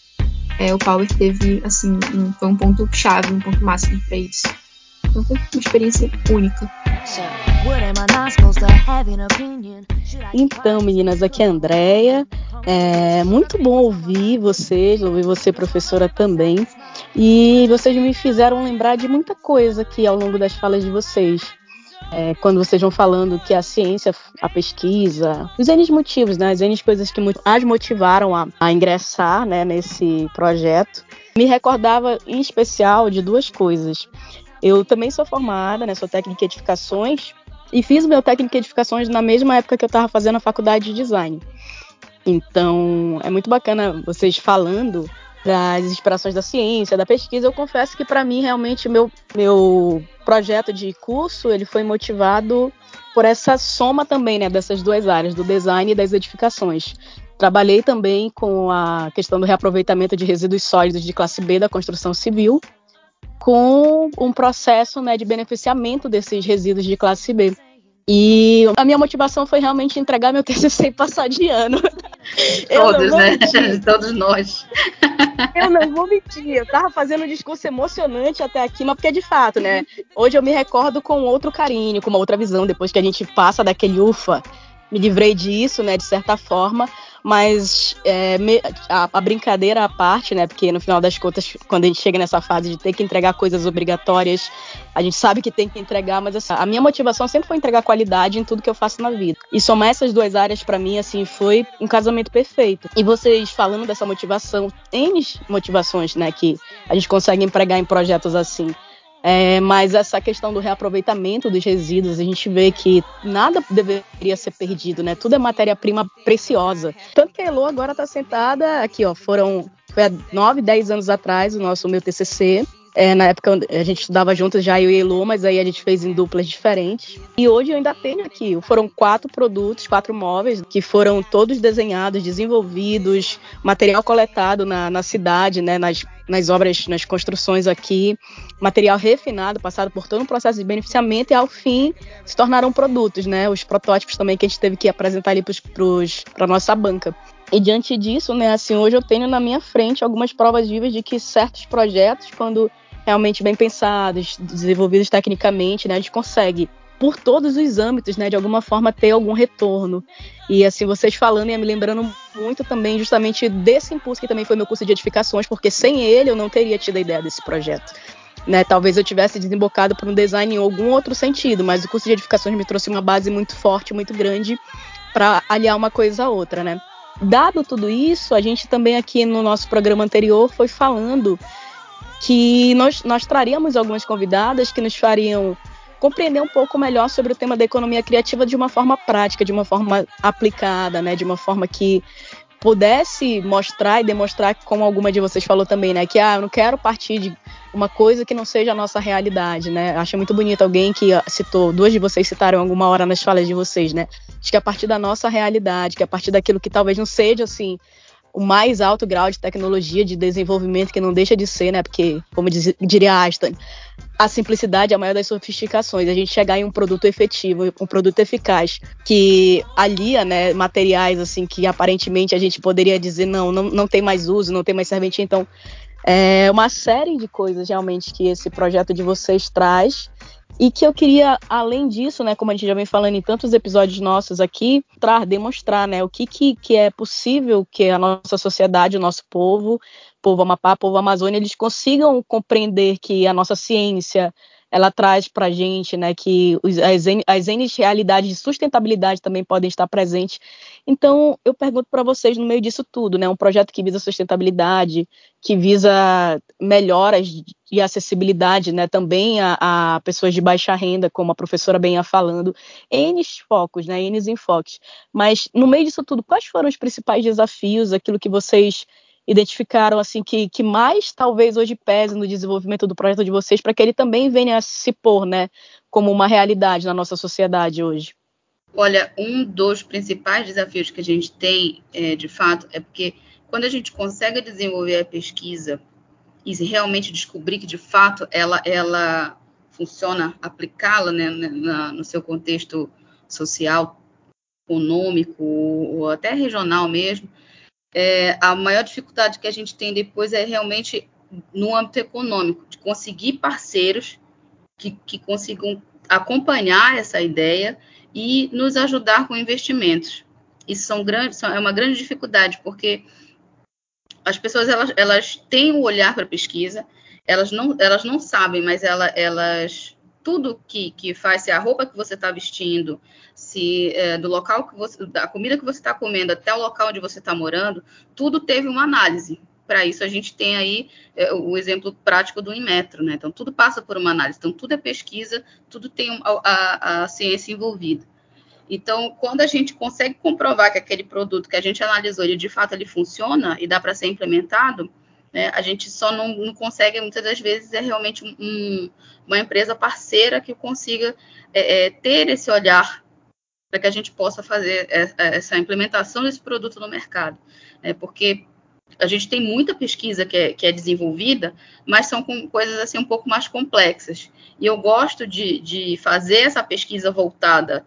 é, o Power teve assim um, foi um ponto chave, um ponto máximo para isso. Então foi uma experiência única. Então, meninas, aqui é a Andrea. É muito bom ouvir vocês, ouvir você, professora, também. E vocês me fizeram lembrar de muita coisa aqui ao longo das falas de vocês. É, quando vocês vão falando que a ciência, a pesquisa, os N motivos, né, as N coisas que as motivaram a, a ingressar né, nesse projeto, me recordava em especial de duas coisas. Eu também sou formada, né? Sou técnica de edificações e fiz o meu técnico de edificações na mesma época que eu estava fazendo a faculdade de design. Então, é muito bacana vocês falando das inspirações da ciência, da pesquisa. Eu confesso que para mim realmente meu meu projeto de curso ele foi motivado por essa soma também, né, dessas duas áreas, do design e das edificações. Trabalhei também com a questão do reaproveitamento de resíduos sólidos de classe B da construção civil, com um processo né, de beneficiamento desses resíduos de classe B. E a minha motivação foi realmente entregar meu *laughs* TCC e passar de ano. *laughs* Todos, né? *laughs* Todos nós. Eu não vou mentir. Eu tava fazendo um discurso emocionante até aqui, mas porque de fato, né? Hoje eu me recordo com outro carinho, com uma outra visão, depois que a gente passa daquele ufa. Me livrei disso, né, de certa forma, mas é, me, a, a, brincadeira à parte, né? Porque no final das contas, quando a gente chega nessa fase de ter que entregar coisas obrigatórias, a gente sabe que tem que entregar, mas assim, a minha motivação sempre foi entregar qualidade em tudo que eu faço na vida. E somar essas duas áreas para mim, assim, foi um casamento perfeito. E vocês falando dessa motivação, N motivações, né, que a gente consegue empregar em projetos assim. É, mas essa questão do reaproveitamento dos resíduos, a gente vê que nada deveria ser perdido, né? Tudo é matéria-prima preciosa. Tanto que a Elo agora está sentada aqui, ó. Foram foi há 9, 10 anos atrás o nosso meu TCC. É, na época a gente estudava juntos já eu e Elo, mas aí a gente fez em duplas diferentes. E hoje eu ainda tenho aqui, foram quatro produtos, quatro móveis, que foram todos desenhados, desenvolvidos, material coletado na, na cidade, né, nas, nas obras, nas construções aqui, material refinado, passado por todo um processo de beneficiamento e ao fim se tornaram produtos, né, os protótipos também que a gente teve que apresentar ali para a nossa banca. E diante disso, né, assim, hoje eu tenho na minha frente algumas provas vivas de que certos projetos, quando realmente bem pensados, desenvolvidos tecnicamente, né, a gente consegue por todos os âmbitos, né, de alguma forma ter algum retorno. E assim, vocês falando e me lembrando muito também justamente desse impulso que também foi meu curso de edificações, porque sem ele eu não teria tido a ideia desse projeto. Né, talvez eu tivesse desembocado por um design em algum outro sentido, mas o curso de edificações me trouxe uma base muito forte, muito grande para aliar uma coisa à outra, né? Dado tudo isso, a gente também aqui no nosso programa anterior foi falando que nós, nós traríamos algumas convidadas que nos fariam compreender um pouco melhor sobre o tema da economia criativa de uma forma prática, de uma forma aplicada, né, de uma forma que pudesse mostrar e demonstrar, como alguma de vocês falou também, né, que ah, eu não quero partir de uma coisa que não seja a nossa realidade, né? Acho muito bonito alguém que citou, duas de vocês citaram alguma hora nas falas de vocês, né? Acho que a partir da nossa realidade, que a partir daquilo que talvez não seja assim o mais alto grau de tecnologia, de desenvolvimento, que não deixa de ser, né? Porque, como diz, diria Aston, a simplicidade é a maior das sofisticações. A gente chegar em um produto efetivo, um produto eficaz, que alia, né, materiais assim que aparentemente a gente poderia dizer não, não, não tem mais uso, não tem mais serventia. Então, é uma série de coisas realmente que esse projeto de vocês traz e que eu queria, além disso, né, como a gente já vem falando em tantos episódios nossos aqui, mostrar, demonstrar, né, o que, que, que é possível que a nossa sociedade, o nosso povo, povo Amapá, povo Amazônia, eles consigam compreender que a nossa ciência, ela traz para a gente, né, que os, as, as N realidades de sustentabilidade também podem estar presentes. Então, eu pergunto para vocês, no meio disso tudo, né, um projeto que visa sustentabilidade, que visa melhoras e acessibilidade, né, também a, a, pessoas de baixa renda, como a professora bem ia falando, N focos, né, N enfoques. Mas, no meio disso tudo, quais foram os principais desafios, aquilo que vocês identificaram assim que, que mais talvez hoje pese no desenvolvimento do projeto de vocês para que ele também venha a se pôr, né, como uma realidade na nossa sociedade hoje? Olha, um dos principais desafios que a gente tem, é, de fato, é porque quando a gente consegue desenvolver a pesquisa e realmente descobrir que de fato ela, ela funciona, aplicá-la né, na, no seu contexto social, econômico ou até regional mesmo, é, a maior dificuldade que a gente tem depois é realmente no âmbito econômico, de conseguir parceiros que, que consigam acompanhar essa ideia e nos ajudar com investimentos. Isso são grandes, são, é uma grande dificuldade, porque as pessoas elas, elas têm o um olhar para a pesquisa, elas não, elas não sabem, mas ela, elas tudo que, que faz, se a roupa que você está vestindo, se é, do local que você, da comida que você está comendo até o local onde você está morando, tudo teve uma análise. Para isso a gente tem aí é, o exemplo prático do Inmetro, né? Então tudo passa por uma análise. Então tudo é pesquisa, tudo tem a, a, a ciência envolvida. Então, quando a gente consegue comprovar que aquele produto que a gente analisou, ele de fato ele funciona e dá para ser implementado, né, a gente só não, não, consegue, muitas das vezes, é realmente um, uma empresa parceira que consiga é, é, ter esse olhar para que a gente possa fazer essa implementação desse produto no mercado. Né? Porque a gente tem muita pesquisa que é, que é, desenvolvida, mas são coisas assim um pouco mais complexas. E eu gosto de, de fazer essa pesquisa voltada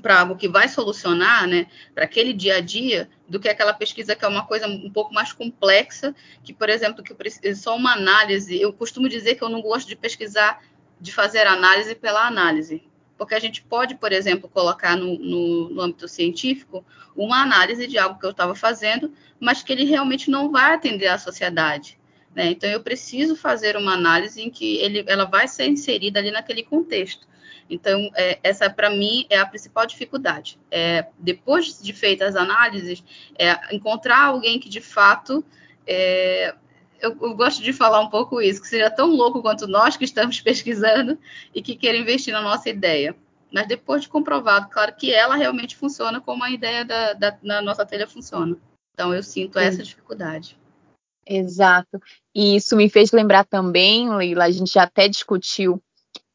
para algo que vai solucionar, né, para aquele dia a dia, do que aquela pesquisa que é uma coisa um pouco mais complexa, que, por exemplo, que só uma análise. Eu costumo dizer que eu não gosto de pesquisar, de fazer análise pela análise, porque a gente pode, por exemplo, colocar no, no, no âmbito científico uma análise de algo que eu estava fazendo, mas que ele realmente não vai atender à sociedade. Né? Então, eu preciso fazer uma análise em que ele, ela vai ser inserida ali naquele contexto. Então, é, essa para mim é a principal dificuldade. É, depois de feitas as análises, é encontrar alguém que de fato é, eu, eu, gosto de falar um pouco isso, que seja tão louco quanto nós que estamos *laughs* pesquisando e que queira investir na nossa ideia. Mas depois de comprovado, claro que ela realmente funciona como a ideia da, da, da nossa telha funciona. Então eu sinto Sim. essa dificuldade. Exato. E isso me fez lembrar também, Leila, a gente já até discutiu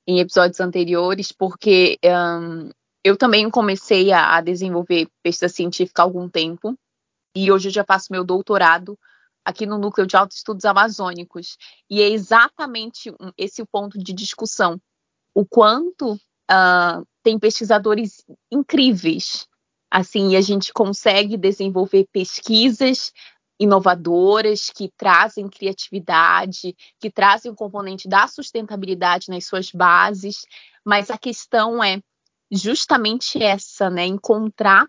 em episódios anteriores, porque um, eu também comecei a, a desenvolver pesquisa científica há algum tempo, e hoje eu já faço meu doutorado aqui no Núcleo de Altos Estudos Amazônicos. E é exatamente esse o ponto de discussão. O quanto uh, tem pesquisadores incríveis, assim, e a gente consegue desenvolver pesquisas inovadoras que trazem criatividade, que trazem o componente da sustentabilidade nas suas bases, mas a questão é justamente essa, né? Encontrar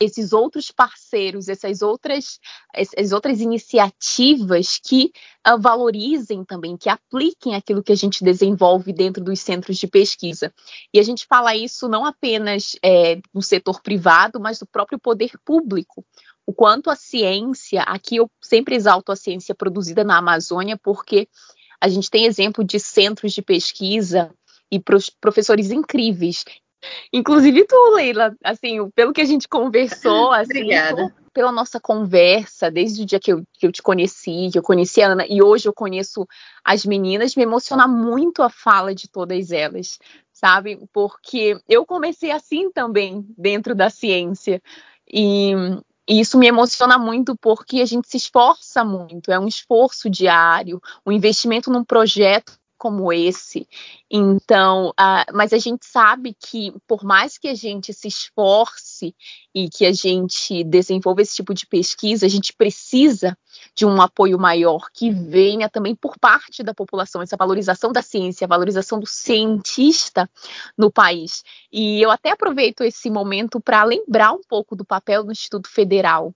esses outros parceiros, essas outras, essas outras iniciativas que uh, valorizem também, que apliquem aquilo que a gente desenvolve dentro dos centros de pesquisa. E a gente fala isso não apenas é, no setor privado, mas do próprio poder público. O quanto a ciência, aqui eu sempre exalto a ciência produzida na Amazônia, porque a gente tem exemplo de centros de pesquisa e professores incríveis Inclusive tu, Leila, assim, pelo que a gente conversou, *laughs* assim, tu, pela nossa conversa, desde o dia que eu, que eu te conheci, que eu conheci a Ana, e hoje eu conheço as meninas, me emociona muito a fala de todas elas, sabe? Porque eu comecei assim também, dentro da ciência. E, e isso me emociona muito porque a gente se esforça muito, é um esforço diário, um investimento num projeto como esse. Então, uh, mas a gente sabe que por mais que a gente se esforce e que a gente desenvolva esse tipo de pesquisa, a gente precisa de um apoio maior que venha também por parte da população, essa valorização da ciência, a valorização do cientista no país. E eu até aproveito esse momento para lembrar um pouco do papel do Instituto Federal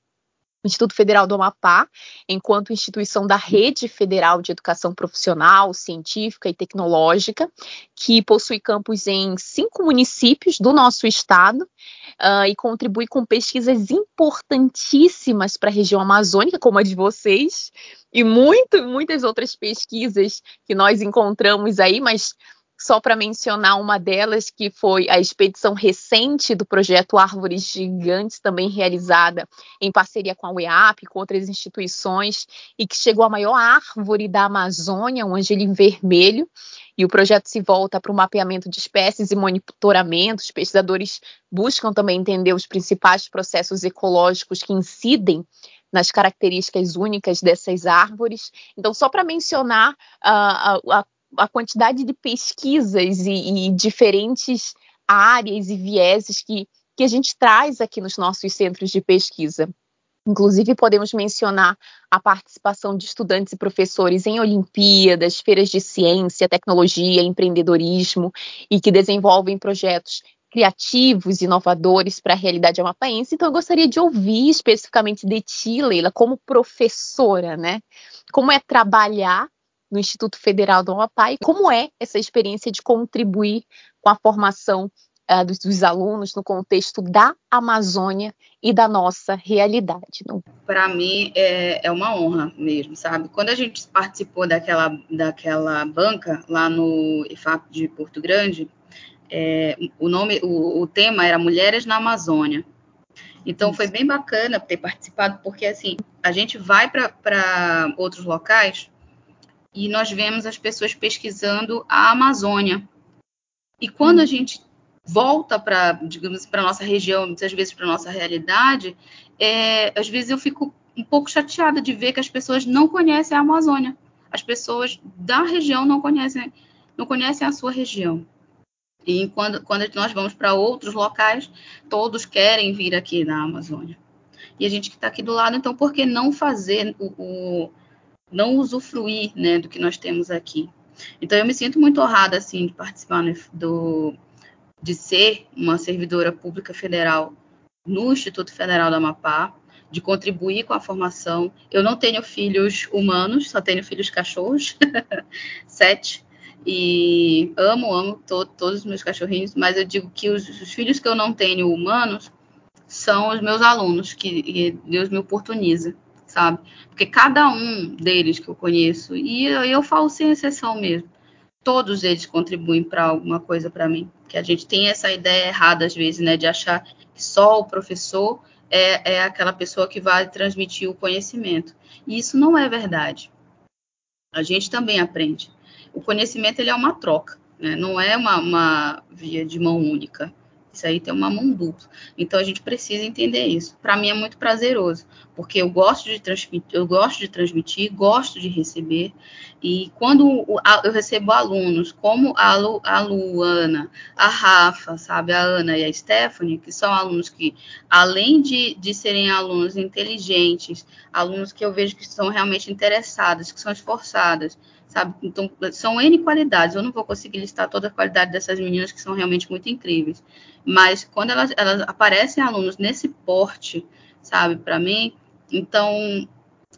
Instituto Federal do Amapá, enquanto instituição da Rede Federal de Educação Profissional, Científica e Tecnológica, que possui campos em cinco municípios do nosso estado uh, e contribui com pesquisas importantíssimas para a região amazônica, como a de vocês, e muito, muitas outras pesquisas que nós encontramos aí, mas só para mencionar uma delas, que foi a expedição recente do projeto Árvores Gigantes, também realizada em parceria com a UEAP, com outras instituições, e que chegou à maior árvore da Amazônia, um angelim vermelho, e o projeto se volta para o mapeamento de espécies e monitoramento. Os pesquisadores buscam também entender os principais processos ecológicos que incidem nas características únicas dessas árvores. Então, só para mencionar uh, a, a a quantidade de pesquisas e, e diferentes áreas e vieses que, que a gente traz aqui nos nossos centros de pesquisa. Inclusive, podemos mencionar a participação de estudantes e professores em Olimpíadas, feiras de ciência, tecnologia, empreendedorismo e que desenvolvem projetos criativos, inovadores para a realidade amapaense. Então, eu gostaria de ouvir especificamente de ti, Leila, como professora, né? Como é trabalhar no Instituto Federal do Amapá e como é essa experiência de contribuir com a formação uh, dos, dos, alunos no contexto da Amazônia e da nossa realidade. Para mim é, é, uma honra mesmo, sabe? Quando a gente participou daquela, daquela banca lá no IFAP de Porto Grande, é, o nome, o, o tema era Mulheres na Amazônia. Então foi bem bacana ter participado, porque assim a gente vai para outros locais e nós vemos as pessoas pesquisando a Amazônia. E quando a gente volta para, digamos, para nossa região, muitas vezes para nossa realidade, é, às vezes eu fico um pouco chateada de ver que as pessoas não conhecem a Amazônia. As pessoas da região não conhecem, não conhecem a sua região. E quando, quando nós vamos para outros locais, todos querem vir aqui na Amazônia. E a gente que está aqui do lado, então por que não fazer o, o não usufruir né, do que nós temos aqui? Então eu me sinto muito honrada assim de participar do, de ser uma servidora pública federal no Instituto Federal do Amapá, de contribuir com a formação. Eu não tenho filhos humanos, só tenho filhos cachorros, *laughs* sete, e amo, amo to todos os meus cachorrinhos, mas eu digo que os, os, filhos que eu não tenho humanos são os meus alunos, que Deus me oportuniza, sabe? Porque cada um deles que eu conheço, e eu, eu falo sem exceção mesmo, todos eles contribuem para alguma coisa para mim. Que a gente tem essa ideia errada às vezes, né, de achar que só o professor é, é aquela pessoa que vai transmitir o conhecimento. E isso não é verdade. A gente também aprende. O conhecimento ele é uma troca, né? não é uma, uma via de mão única. Isso aí tem uma mão dupla. Então a gente precisa entender isso. Para mim é muito prazeroso, porque eu gosto de transmitir, eu gosto de transmitir, gosto de receber. E quando eu recebo alunos como a, Lu, a Luana, a Rafa, sabe, a Ana e a Stephanie, que são alunos que, além de, de serem alunos inteligentes, alunos que eu vejo que são realmente interessados, que são esforçadas, sabe? Então, são N qualidades. Eu não vou conseguir listar toda a qualidade dessas meninas que são realmente muito incríveis. Mas quando elas, elas aparecem alunos nesse porte, sabe, para mim, então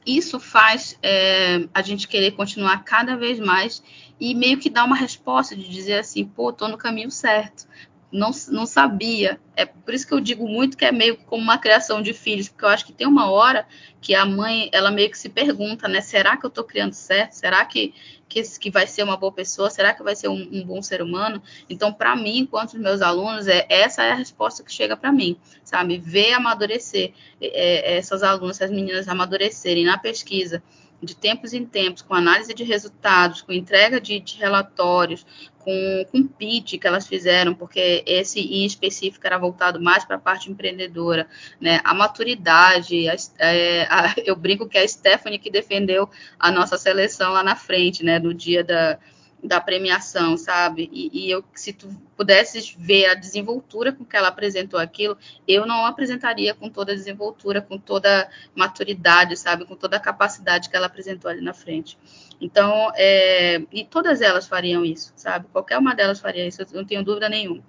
isso faz é, a gente querer continuar cada vez mais e meio que dar uma resposta de dizer assim, pô, tô no caminho certo não, não sabia. É por isso que eu digo muito que é meio como uma criação de filhos, porque eu acho que tem uma hora que a mãe, ela meio que se pergunta, né? Será que eu estou criando certo? Será que, que, que vai ser uma boa pessoa? Será que vai ser um, um bom ser humano? Então, para mim, enquanto os meus alunos, é, essa é a resposta que chega para mim, sabe? Ver amadurecer é, é, essas alunas, essas meninas amadurecerem na pesquisa, de tempos em tempos, com análise de resultados, com entrega de, de relatórios, com, com pitch que elas fizeram, porque esse em específico era voltado mais para a parte empreendedora, né? A maturidade, a, é, a, *laughs* eu brinco que é a Stephanie que defendeu a nossa seleção lá na frente, né? No dia da, da premiação, sabe? E, e, eu, se tu pudesses ver a desenvoltura com que ela apresentou aquilo, eu não apresentaria com toda a desenvoltura, com toda maturidade, sabe? Com toda a capacidade que ela apresentou ali na frente. Então, é, e todas elas fariam isso, sabe? Qualquer uma delas faria isso, eu não tenho dúvida nenhuma.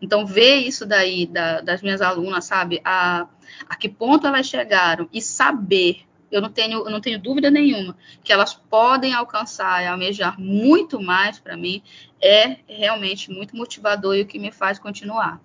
Então, ver isso daí da, das minhas alunas, sabe? A, a que ponto elas chegaram e saber eu não tenho, eu não tenho dúvida nenhuma que elas podem alcançar e almejar muito mais para mim, é realmente muito motivador e o que me faz continuar.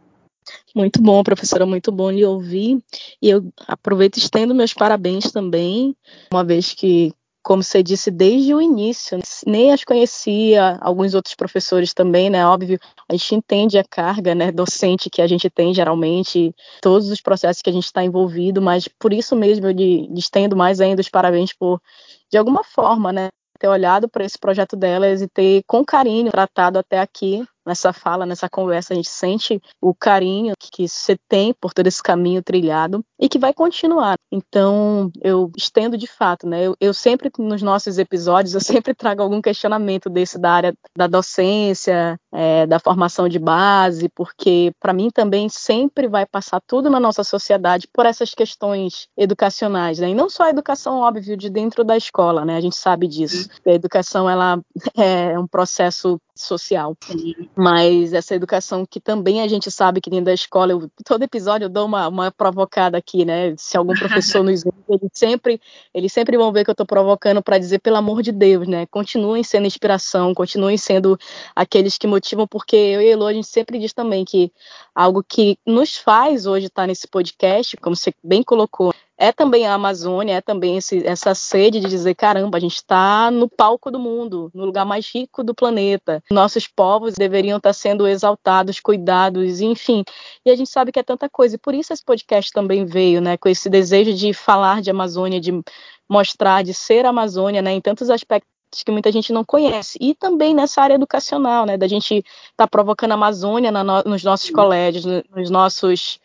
Muito bom, professora, muito bom lhe ouvir. E eu aproveito e estendo meus parabéns também, uma vez que como você disse, desde o início. Nem as conhecia, alguns outros professores também, né? Óbvio, a gente entende a carga né, docente que a gente tem geralmente, todos os processos que a gente está envolvido, mas por isso mesmo eu lhe estendo mais ainda os parabéns por, de alguma forma, né? Ter olhado para esse projeto delas e ter com carinho tratado até aqui nessa fala, nessa conversa, a gente sente o carinho que você tem por todo esse caminho trilhado e que vai continuar. Então, eu estendo de fato, né? Eu, eu sempre, nos nossos episódios, *laughs* eu sempre trago algum questionamento desse da área da docência, é, da formação de base, porque para mim também sempre vai passar tudo na nossa sociedade por essas questões educacionais, né? E não só a educação, óbvio, de dentro da escola, né? A gente sabe disso. A educação, ela *laughs* é um processo social. Mas essa educação que também a gente sabe que dentro da escola, eu, todo episódio eu dou uma, uma provocada aqui, né? Se algum professor nos vê, eles sempre, eles sempre vão ver que eu estou provocando para dizer, pelo amor de Deus, né? Continuem sendo inspiração, continuem sendo aqueles que motivam, porque eu e Elo, a gente sempre diz também que algo que nos faz hoje estar nesse podcast, como você bem colocou, é também a Amazônia, é também esse, essa sede de dizer: caramba, a gente está no palco do mundo, no lugar mais rico do planeta. Nossos povos deveriam estar sendo exaltados, cuidados, enfim. E a gente sabe que é tanta coisa. E por isso esse podcast também veio, né, com esse desejo de falar de Amazônia, de mostrar, de ser Amazônia, né, em tantos aspectos aspectos que muita gente não conhece. E também nessa área educacional, né? Da gente estar tá provocando a Amazônia no, nos nossos colégios, nos nossos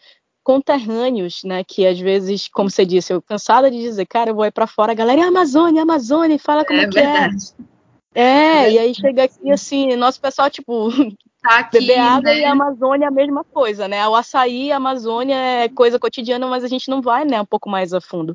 conterrâneos, né? Que às vezes, como você disse, eu cansada de dizer, cara, eu vou ir para fora, a galera, é Amazônia, Amazônia, fala como é, é que verdade. é. É, e aí chega aqui assim, nosso pessoal, tipo, *laughs* tá aqui, beber água né? e Amazônia é a mesma coisa, né? O açaí, a Amazônia é coisa cotidiana, mas a gente não vai, né, um pouco mais a fundo.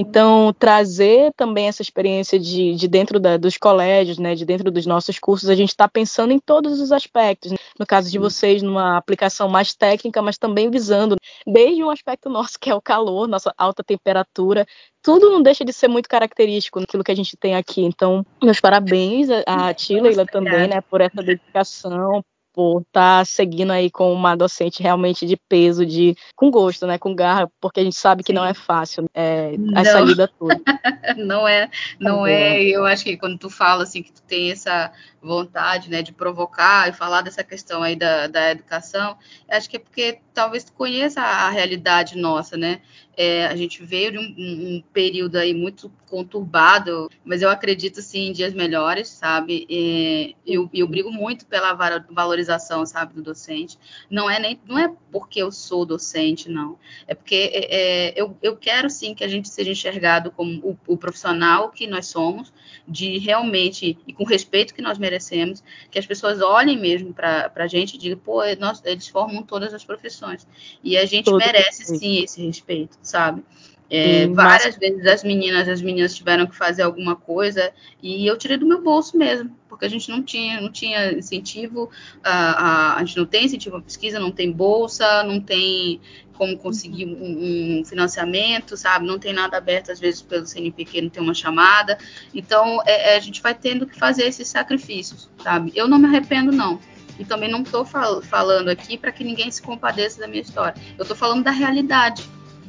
Então, trazer também essa experiência de, de dentro da, dos colégios, né, de dentro dos nossos cursos, a gente está pensando em todos os aspectos. Né? No caso de vocês, numa aplicação mais técnica, mas também visando desde um aspecto nosso, que é o calor, nossa alta temperatura, tudo não deixa de ser muito característico naquilo que a gente tem aqui. Então, meus parabéns a, a Tila e também, né, por essa dedicação, por estar tá seguindo aí com uma docente realmente de peso, de com gosto, né, com garra, porque a gente sabe que não é fácil é, essa lida toda. *laughs* não é, não tá é. Eu acho que quando tu fala assim que tu tem essa vontade, né, de provocar e falar dessa questão aí da, da educação, acho que é porque talvez tu conheça a realidade nossa, né? É, a gente veio de um, um, período aí muito conturbado, mas eu acredito sim em dias melhores, sabe? E eu, eu brigo muito pela valorização, sabe, do docente. Não é nem não é porque eu sou docente, não. É porque é, é, eu, eu quero sim que a gente seja enxergado como o, o profissional que nós somos, de realmente e com respeito que nós merecemos, que as pessoas olhem mesmo para a gente e digam, pô, nós, eles formam todas as profissões. E a gente Todo merece sim esse respeito sabe? É, várias mas... vezes as meninas, as meninas tiveram que fazer alguma coisa e eu tirei do meu bolso mesmo, porque a gente não tinha, não tinha incentivo, a, a, a gente não tem incentivo à pesquisa, não tem bolsa, não tem como conseguir um, um, financiamento, sabe? Não tem nada aberto, às vezes, pelo CNPq, não tem uma chamada. Então, é, é, a gente vai tendo que fazer esses sacrifícios, sabe? Eu não me arrependo, não. E também não estou fal falando aqui para que ninguém se compadeça da minha história. Eu estou falando da realidade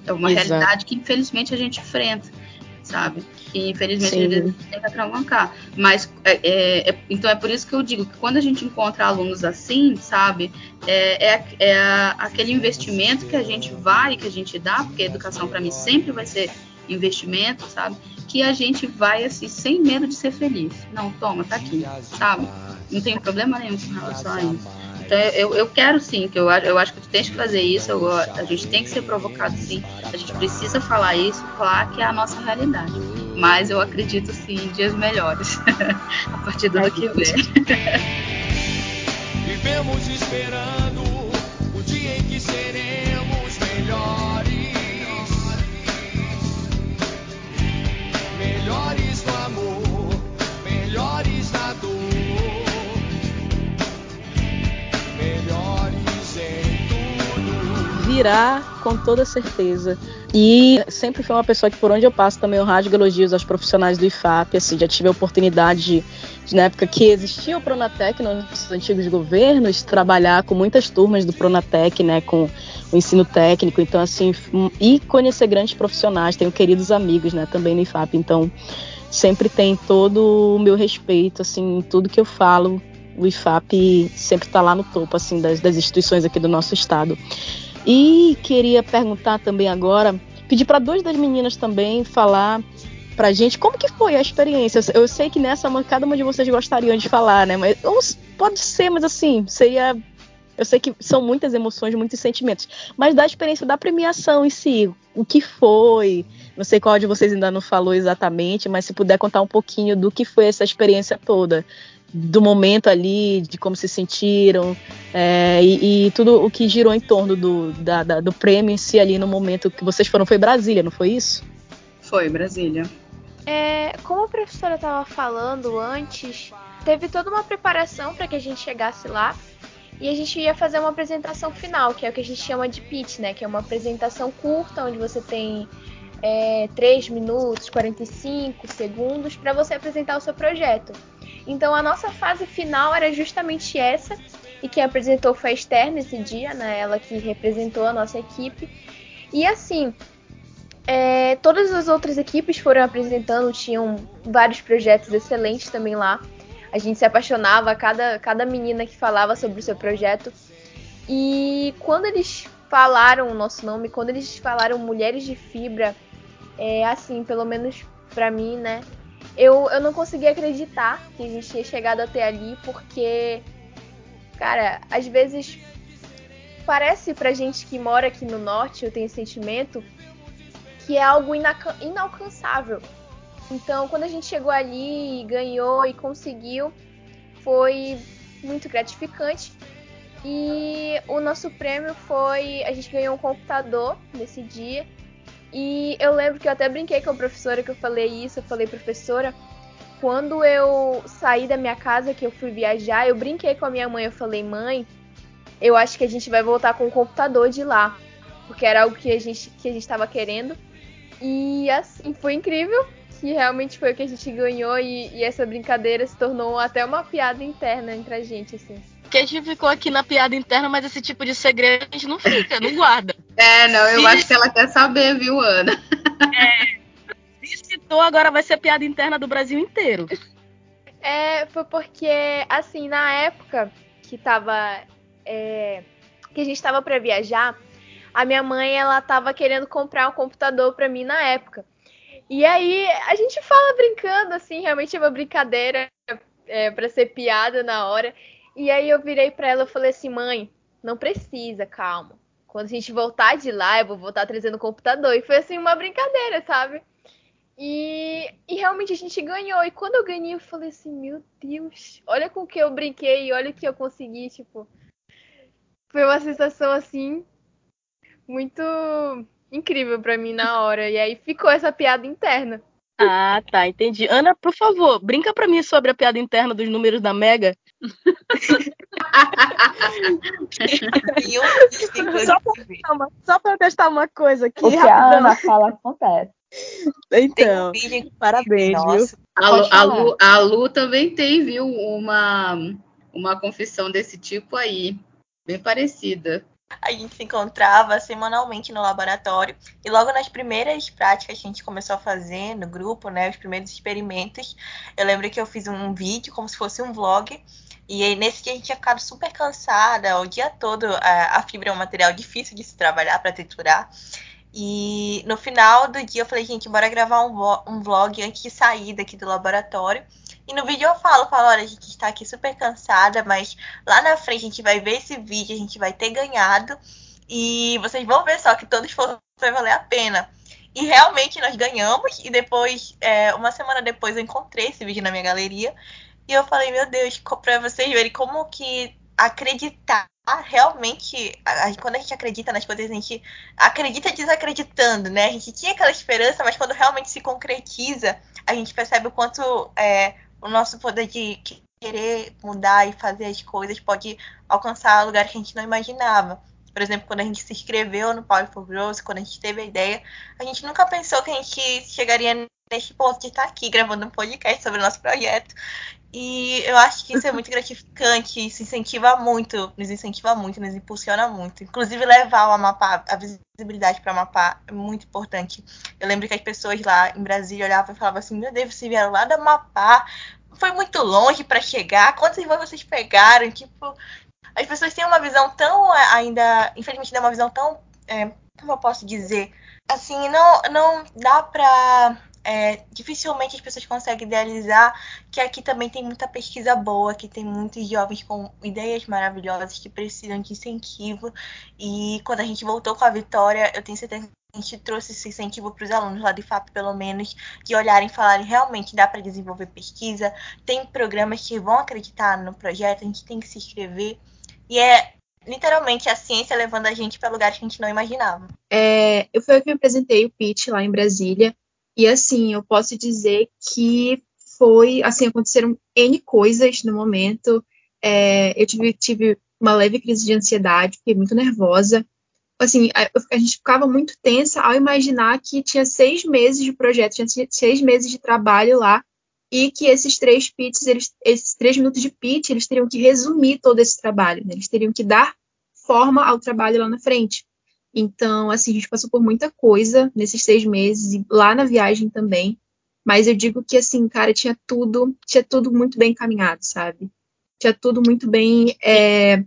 é uma Exato. realidade que infelizmente a gente enfrenta, sabe? Que infelizmente Sim. a gente tem que atravancar. Mas é, é, é, então é por isso que eu digo que quando a gente encontra alunos assim, sabe, é, é, é aquele investimento que a gente vai, que a gente dá, porque a educação para mim sempre vai ser investimento, sabe? Que a gente vai assim sem medo de ser feliz. Não, toma, tá aqui, sabe? Não tem problema nenhum com relação a isso. Então eu, eu quero sim, que eu, eu acho que tu tens que fazer isso, eu, a gente tem que ser provocado sim, a gente precisa falar isso, falar que é a nossa realidade. Mas eu acredito sim em dias melhores *laughs* a partir do ano que vem. *laughs* Vivemos esperando virá com toda certeza. E sempre foi uma pessoa que, por onde eu passo, também eu rasgo elogios aos profissionais do IFAP. Assim, já tive a oportunidade de, de, na época que existia o Pronatec nos antigos governos, trabalhar com muitas turmas do Pronatec, né, com o ensino técnico. Então, assim, e conhecer grandes profissionais. Tenho queridos amigos, né, também no IFAP. Então, sempre tem todo o meu respeito, assim, tudo que eu falo. O IFAP sempre está lá no topo, assim, das, das instituições aqui do nosso estado. E queria perguntar também agora, pedir para duas das meninas também falar pra gente como que foi a experiência. Eu sei que nessa cada uma de vocês gostariam de falar, né? Mas pode ser, mas assim, seria eu sei que são muitas emoções, muitos sentimentos, mas da experiência da premiação em si, o que foi? Não sei qual de vocês ainda não falou exatamente, mas se puder contar um pouquinho do que foi essa experiência toda do momento ali, de como se sentiram é, e, e, tudo o que girou em torno do, da, da, do prêmio em si ali no momento que vocês foram. Foi Brasília, não foi isso? Foi, Brasília. É, como a professora estava falando antes, teve toda uma preparação para que a gente chegasse lá e a gente ia fazer uma apresentação final, que é o que a gente chama de pitch, né? Que é uma apresentação curta, onde você tem é, 3 minutos, 45 segundos para você apresentar o seu projeto. Então a nossa fase final era justamente essa, e quem apresentou foi a Esther nesse dia, né? Ela que representou a nossa equipe. E assim, é, todas as outras equipes foram apresentando, tinham vários projetos excelentes também lá. A gente se apaixonava, cada, cada menina que falava sobre o seu projeto. E quando eles falaram o nosso nome, quando eles falaram Mulheres de Fibra, é assim, pelo menos para mim, né? Eu, eu não conseguia acreditar que a gente tinha chegado até ali, porque, cara, às vezes parece pra gente que mora aqui no norte, eu tenho esse sentimento, que é algo inalcançável. Então, quando a gente chegou ali e ganhou e conseguiu, foi muito gratificante. E o nosso prêmio foi. A gente ganhou um computador nesse dia. E eu lembro que eu até brinquei com a professora que eu falei isso. Eu falei, professora, quando eu saí da minha casa, que eu fui viajar, eu brinquei com a minha mãe. Eu falei, mãe, eu acho que a gente vai voltar com o computador de lá. Porque era algo que a gente que a gente estava querendo. E assim, foi incrível. Que realmente foi o que a gente ganhou. E, e essa brincadeira se tornou até uma piada interna entre a gente, assim. Porque a gente ficou aqui na piada interna, mas esse tipo de segredo a gente não fica, não guarda. É, não, eu se... acho que ela quer saber, viu, Ana? É. Se citou, agora vai ser piada interna do Brasil inteiro. É, foi porque, assim, na época que tava. É, que a gente tava para viajar, a minha mãe, ela tava querendo comprar um computador para mim na época. E aí, a gente fala brincando, assim, realmente é uma brincadeira é, para ser piada na hora. E aí eu virei para ela e falei assim, mãe, não precisa, calma. Quando a gente voltar de lá, eu vou voltar trazendo o computador. E foi assim uma brincadeira, sabe? E, e realmente a gente ganhou. E quando eu ganhei, eu falei assim, meu Deus, olha com o que eu brinquei, olha o que eu consegui, tipo. Foi uma sensação assim muito incrível para mim na hora. E aí ficou essa piada interna. Ah, tá, entendi. Ana, por favor, brinca para mim sobre a piada interna dos números da Mega. Só para testar uma coisa aqui. O que a Ana fala acontece. Então, um parabéns, viu? A Lu, a, Lu, a Lu, também tem, viu, uma, uma confissão desse tipo aí, bem parecida a gente se encontrava semanalmente no laboratório e logo nas primeiras práticas que a gente começou a fazer no grupo, né, os primeiros experimentos, eu lembro que eu fiz um vídeo como se fosse um vlog e aí, nesse dia a gente tinha ficado super cansada, o dia todo a, a fibra é um material difícil de se trabalhar para triturar. E no final do dia eu falei, gente, bora gravar um, um vlog antes de sair daqui do laboratório. E no vídeo eu falo, falo, olha, a gente está aqui super cansada, mas lá na frente a gente vai ver esse vídeo, a gente vai ter ganhado. E vocês vão ver só que todo esforço vai valer a pena. E realmente nós ganhamos. E depois, é, uma semana depois, eu encontrei esse vídeo na minha galeria. E eu falei, meu Deus, para vocês verem como que acreditar realmente, quando a gente acredita nas coisas, a gente acredita desacreditando, né? A gente tinha aquela esperança, mas quando realmente se concretiza, a gente percebe o quanto é, o nosso poder de querer mudar e fazer as coisas pode alcançar lugares que a gente não imaginava. Por exemplo, quando a gente se inscreveu no Power for Growth, quando a gente teve a ideia, a gente nunca pensou que a gente chegaria neste ponto de estar aqui gravando um podcast sobre o nosso projeto. E eu acho que isso é muito *laughs* gratificante, isso incentiva muito, nos incentiva muito, nos impulsiona muito. Inclusive levar o Amapá, a visibilidade para o Amapá é muito importante. Eu lembro que as pessoas lá em Brasília olhavam e falavam assim: Meu Deus, vocês vieram lá do Amapá, foi muito longe para chegar, quantos voos vocês pegaram? Tipo, as pessoas têm uma visão tão ainda, infelizmente, dá uma visão tão, é, como eu posso dizer, assim, não, não dá para é, dificilmente as pessoas conseguem idealizar que aqui também tem muita pesquisa boa, que tem muitos jovens com ideias maravilhosas que precisam de incentivo. E quando a gente voltou com a vitória, eu tenho certeza a gente trouxe esse incentivo para os alunos lá do IFAP, pelo menos, de olharem e falarem realmente dá para desenvolver pesquisa, tem programas que vão acreditar no projeto, a gente tem que se inscrever. E é literalmente a ciência levando a gente para lugares que a gente não imaginava. É, eu fui eu que apresentei o pitch lá em Brasília e assim, eu posso dizer que foi, assim, aconteceram N coisas no momento. É, eu tive, tive uma leve crise de ansiedade, fiquei muito nervosa. Assim, a, a, gente ficava muito tensa ao imaginar que tinha seis meses de projeto, tinha seis meses de trabalho lá, e que esses três pitches, eles, esses três minutos de pitch, eles teriam que resumir todo esse trabalho, né? eles teriam que dar forma ao trabalho lá na frente. Então, assim, a gente passou por muita coisa nesses seis meses, e lá na viagem também. Mas eu digo que, assim, cara, tinha tudo, tinha tudo muito bem encaminhado, sabe? Tinha tudo muito bem. É,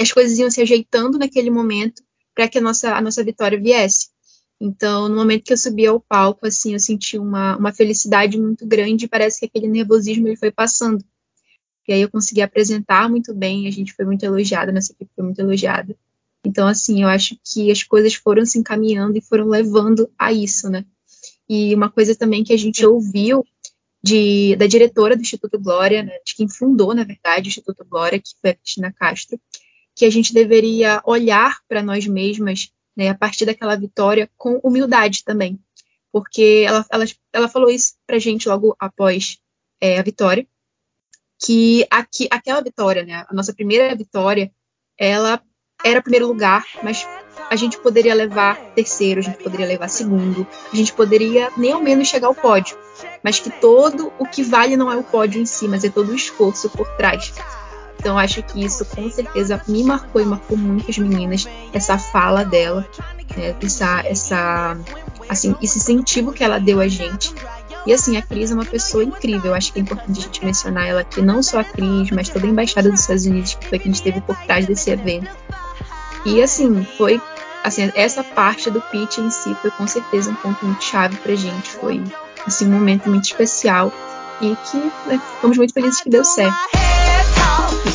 as coisas iam se ajeitando naquele momento para que a nossa, a nossa vitória viesse. Então, no momento que eu subi ao palco, assim, eu senti uma, uma felicidade muito grande e parece que aquele nervosismo ele foi passando. E aí eu consegui apresentar muito bem, a gente foi muito elogiada, nossa equipe foi muito elogiada. Então, assim, eu acho que as coisas foram se encaminhando e foram levando a isso, né? E uma coisa também que a gente ouviu de, da diretora do Instituto Glória, né, de quem fundou, na verdade, o Instituto Glória, que foi a Cristina Castro, que a gente deveria olhar para nós mesmas né, a partir daquela vitória com humildade também, porque ela, ela, ela falou isso para a gente logo após é, a vitória, que aqui, aquela vitória, né, a nossa primeira vitória, ela era primeiro lugar, mas a gente poderia levar terceiro, a gente poderia levar segundo, a gente poderia nem ao menos chegar ao pódio, mas que todo o que vale não é o pódio em si, mas é todo o esforço por trás. Então acho que isso com certeza me marcou e marcou muitas meninas essa fala dela, né, essa, essa, assim, esse incentivo que ela deu a gente. E assim, a Cris é uma pessoa incrível. Acho que é importante a gente mencionar ela aqui, não só a Cris, mas toda a embaixada dos Estados Unidos que foi que a gente teve por trás desse evento. E assim, foi assim, essa parte do pitch em si foi com certeza um ponto muito chave pra gente. Foi assim, um momento muito especial e que né, muito felizes que deu certo.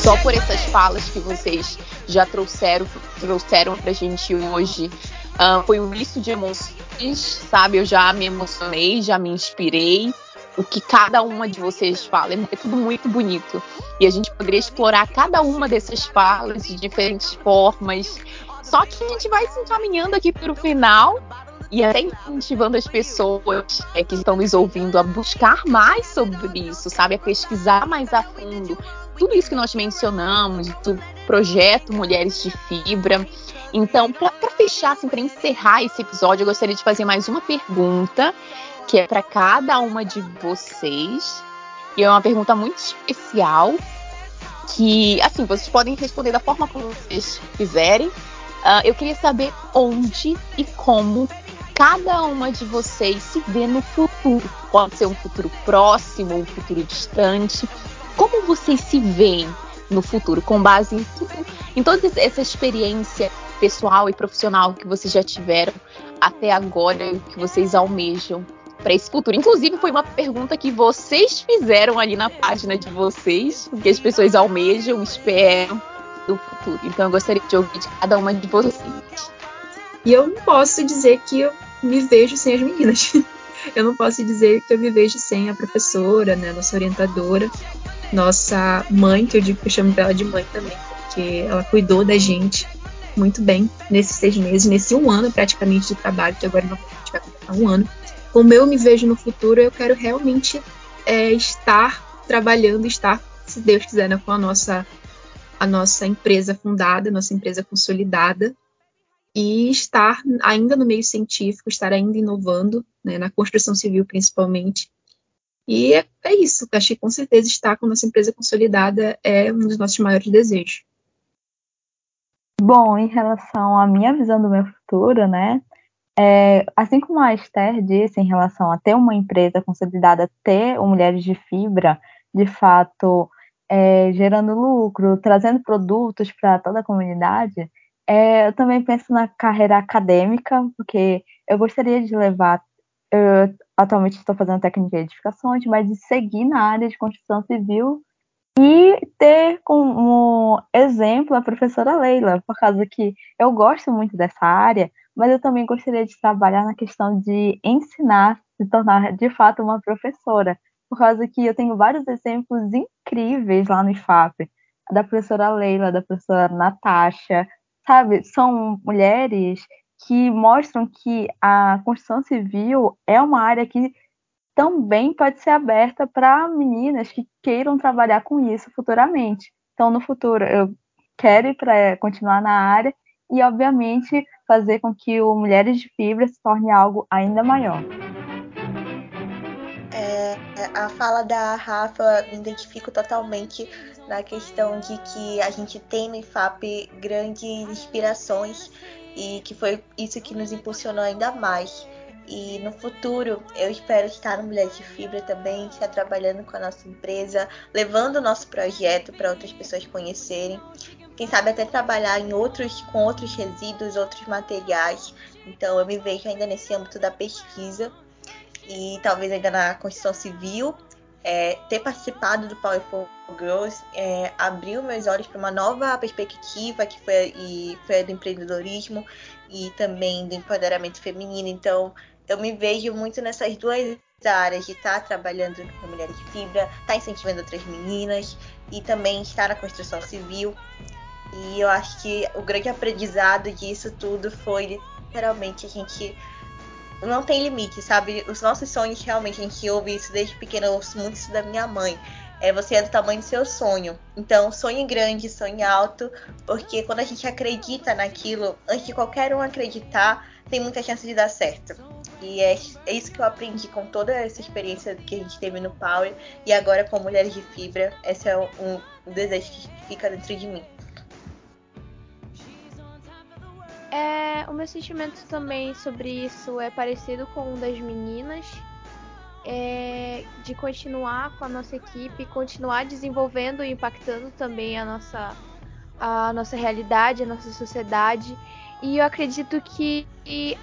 Só por essas falas que vocês já trouxeram, trouxeram pra gente hoje, uh, foi um misto de emoções, sabe? Eu já me emocionei, já me inspirei. O que cada uma de vocês fala é tudo muito bonito. E a gente poderia explorar cada uma dessas falas de diferentes formas. Só que a gente vai se encaminhando aqui para o final e até incentivando as pessoas é, que estão nos ouvindo a buscar mais sobre isso, sabe? A pesquisar mais a fundo, tudo isso que nós mencionamos, do projeto Mulheres de Fibra. Então, para fechar, assim, para encerrar esse episódio, eu gostaria de fazer mais uma pergunta, que é para cada uma de vocês. E é uma pergunta muito especial, que, assim, vocês podem responder da forma como vocês quiserem. Uh, eu queria saber onde e como cada uma de vocês se vê no futuro. Pode ser um futuro próximo, um futuro distante. Como vocês se veem no futuro, com base em em toda essa experiência pessoal e profissional que vocês já tiveram até agora e que vocês almejam para esse futuro. Inclusive, foi uma pergunta que vocês fizeram ali na página de vocês, o que as pessoas almejam, esperam do futuro. Então, eu gostaria de ouvir de cada uma de vocês. E eu não posso dizer que eu me vejo sem as meninas. *laughs* eu não posso dizer que eu me vejo sem a professora, né, nossa orientadora, nossa mãe, que eu digo que eu chamo ela de mãe também, porque ela cuidou da gente muito bem nesses seis meses, nesse um ano praticamente de trabalho, que agora não vai completar um ano. Como eu me vejo no futuro, eu quero realmente é, estar trabalhando, estar, se Deus quiser, né, com a nossa, a nossa empresa fundada, nossa empresa consolidada, e estar ainda no meio científico, estar ainda inovando, né, na construção civil principalmente, e é, é isso. Acho que com certeza estar com nossa empresa consolidada é um dos nossos maiores desejos. Bom, em relação à minha visão do meu futuro, né? É, assim como a Esther disse em relação a ter uma empresa consolidada, ter mulheres de fibra, de fato, é, gerando lucro, trazendo produtos para toda a comunidade, é, eu também penso na carreira acadêmica, porque eu gostaria de levar eu atualmente estou fazendo técnica de edificações, mas de seguir na área de construção civil e ter como exemplo a professora Leila, por causa que eu gosto muito dessa área, mas eu também gostaria de trabalhar na questão de ensinar, se tornar de fato uma professora, por causa que eu tenho vários exemplos incríveis lá no IFAP, da professora Leila, da professora Natasha, sabe? São mulheres que mostram que a construção civil é uma área que também pode ser aberta para meninas que queiram trabalhar com isso futuramente. Então, no futuro, eu quero ir para continuar na área e, obviamente, fazer com que o Mulheres de Fibra se torne algo ainda maior. É, a fala da Rafa me identifico totalmente na questão de que a gente tem no IFAP grandes inspirações e que foi isso que nos impulsionou ainda mais. E no futuro, eu espero estar no Mulher de Fibra também, estar trabalhando com a nossa empresa, levando o nosso projeto para outras pessoas conhecerem. quem sabe até trabalhar em outros com outros resíduos, outros materiais. Então eu me vejo ainda nesse âmbito da pesquisa e talvez ainda na construção civil. É, ter participado do Power for Girls é, abriu meus olhos para uma nova perspectiva que foi, e foi a do empreendedorismo e também do empoderamento feminino. Então eu me vejo muito nessas duas áreas de estar tá trabalhando com mulheres de fibra, estar tá incentivando outras meninas e também estar na construção civil. E eu acho que o grande aprendizado disso tudo foi literalmente a gente não tem limite, sabe? Os nossos sonhos realmente, a gente ouve isso desde pequena, eu ouço muito isso da minha mãe. É, você é do tamanho do seu sonho. Então, sonhe grande, sonhe alto, porque quando a gente acredita naquilo, antes de qualquer um acreditar, tem muita chance de dar certo. E é, é isso que eu aprendi com toda essa experiência que a gente teve no Power e agora com Mulheres de Fibra. Esse é um, desejo que fica dentro de mim. É, o meu sentimento também sobre isso é parecido com o das meninas. É, de continuar com a nossa equipe, continuar desenvolvendo e impactando também a nossa, a nossa realidade, a nossa sociedade. E eu acredito que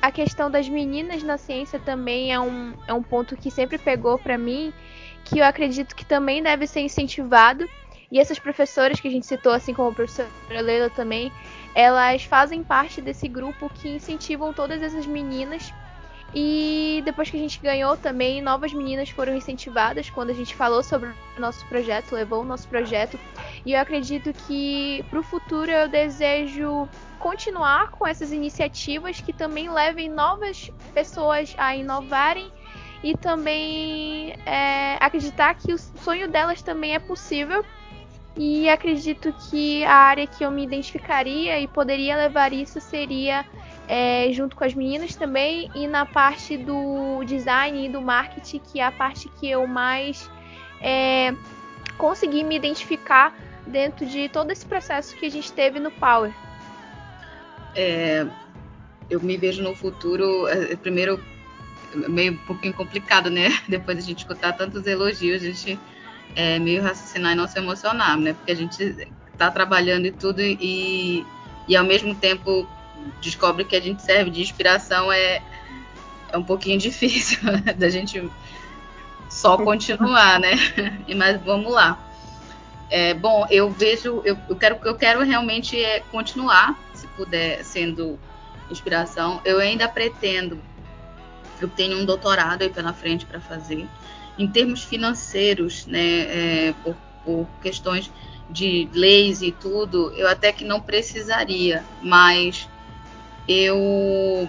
a questão das meninas na ciência também é um, é um ponto que sempre pegou para mim, que eu acredito que também deve ser incentivado. E essas professoras que a gente citou, assim como a professora Leila também, elas fazem parte desse grupo que incentivam todas essas meninas. E depois que a gente ganhou também, novas meninas foram incentivadas quando a gente falou sobre o nosso projeto, levou o nosso projeto. E eu acredito que para o futuro eu desejo continuar com essas iniciativas que também levem novas pessoas a inovarem e também é, acreditar que o sonho delas também é possível e acredito que a área que eu me identificaria e poderia levar isso seria é, junto com as meninas também e na parte do design e do marketing, que é a parte que eu mais é, consegui me identificar dentro de todo esse processo que a gente teve no Power. É, eu me vejo no futuro, é, primeiro, meio um pouquinho complicado, né? *laughs* Depois de a gente escutar tantos elogios, a gente é, meio raciocinar e não se emocionar, né? Porque a gente está trabalhando e tudo e, e ao mesmo tempo descobre que a gente serve de inspiração é, é um pouquinho *laughs* difícil *laughs* da gente só continuar, né? *laughs* Mas vamos lá. É, bom, eu vejo, eu, eu quero, eu quero realmente é, continuar, se puder, sendo inspiração. Eu ainda pretendo, eu tenho um doutorado aí pela frente para fazer em termos financeiros, né, é, por, por, questões de leis e tudo, eu até que não precisaria, mas eu,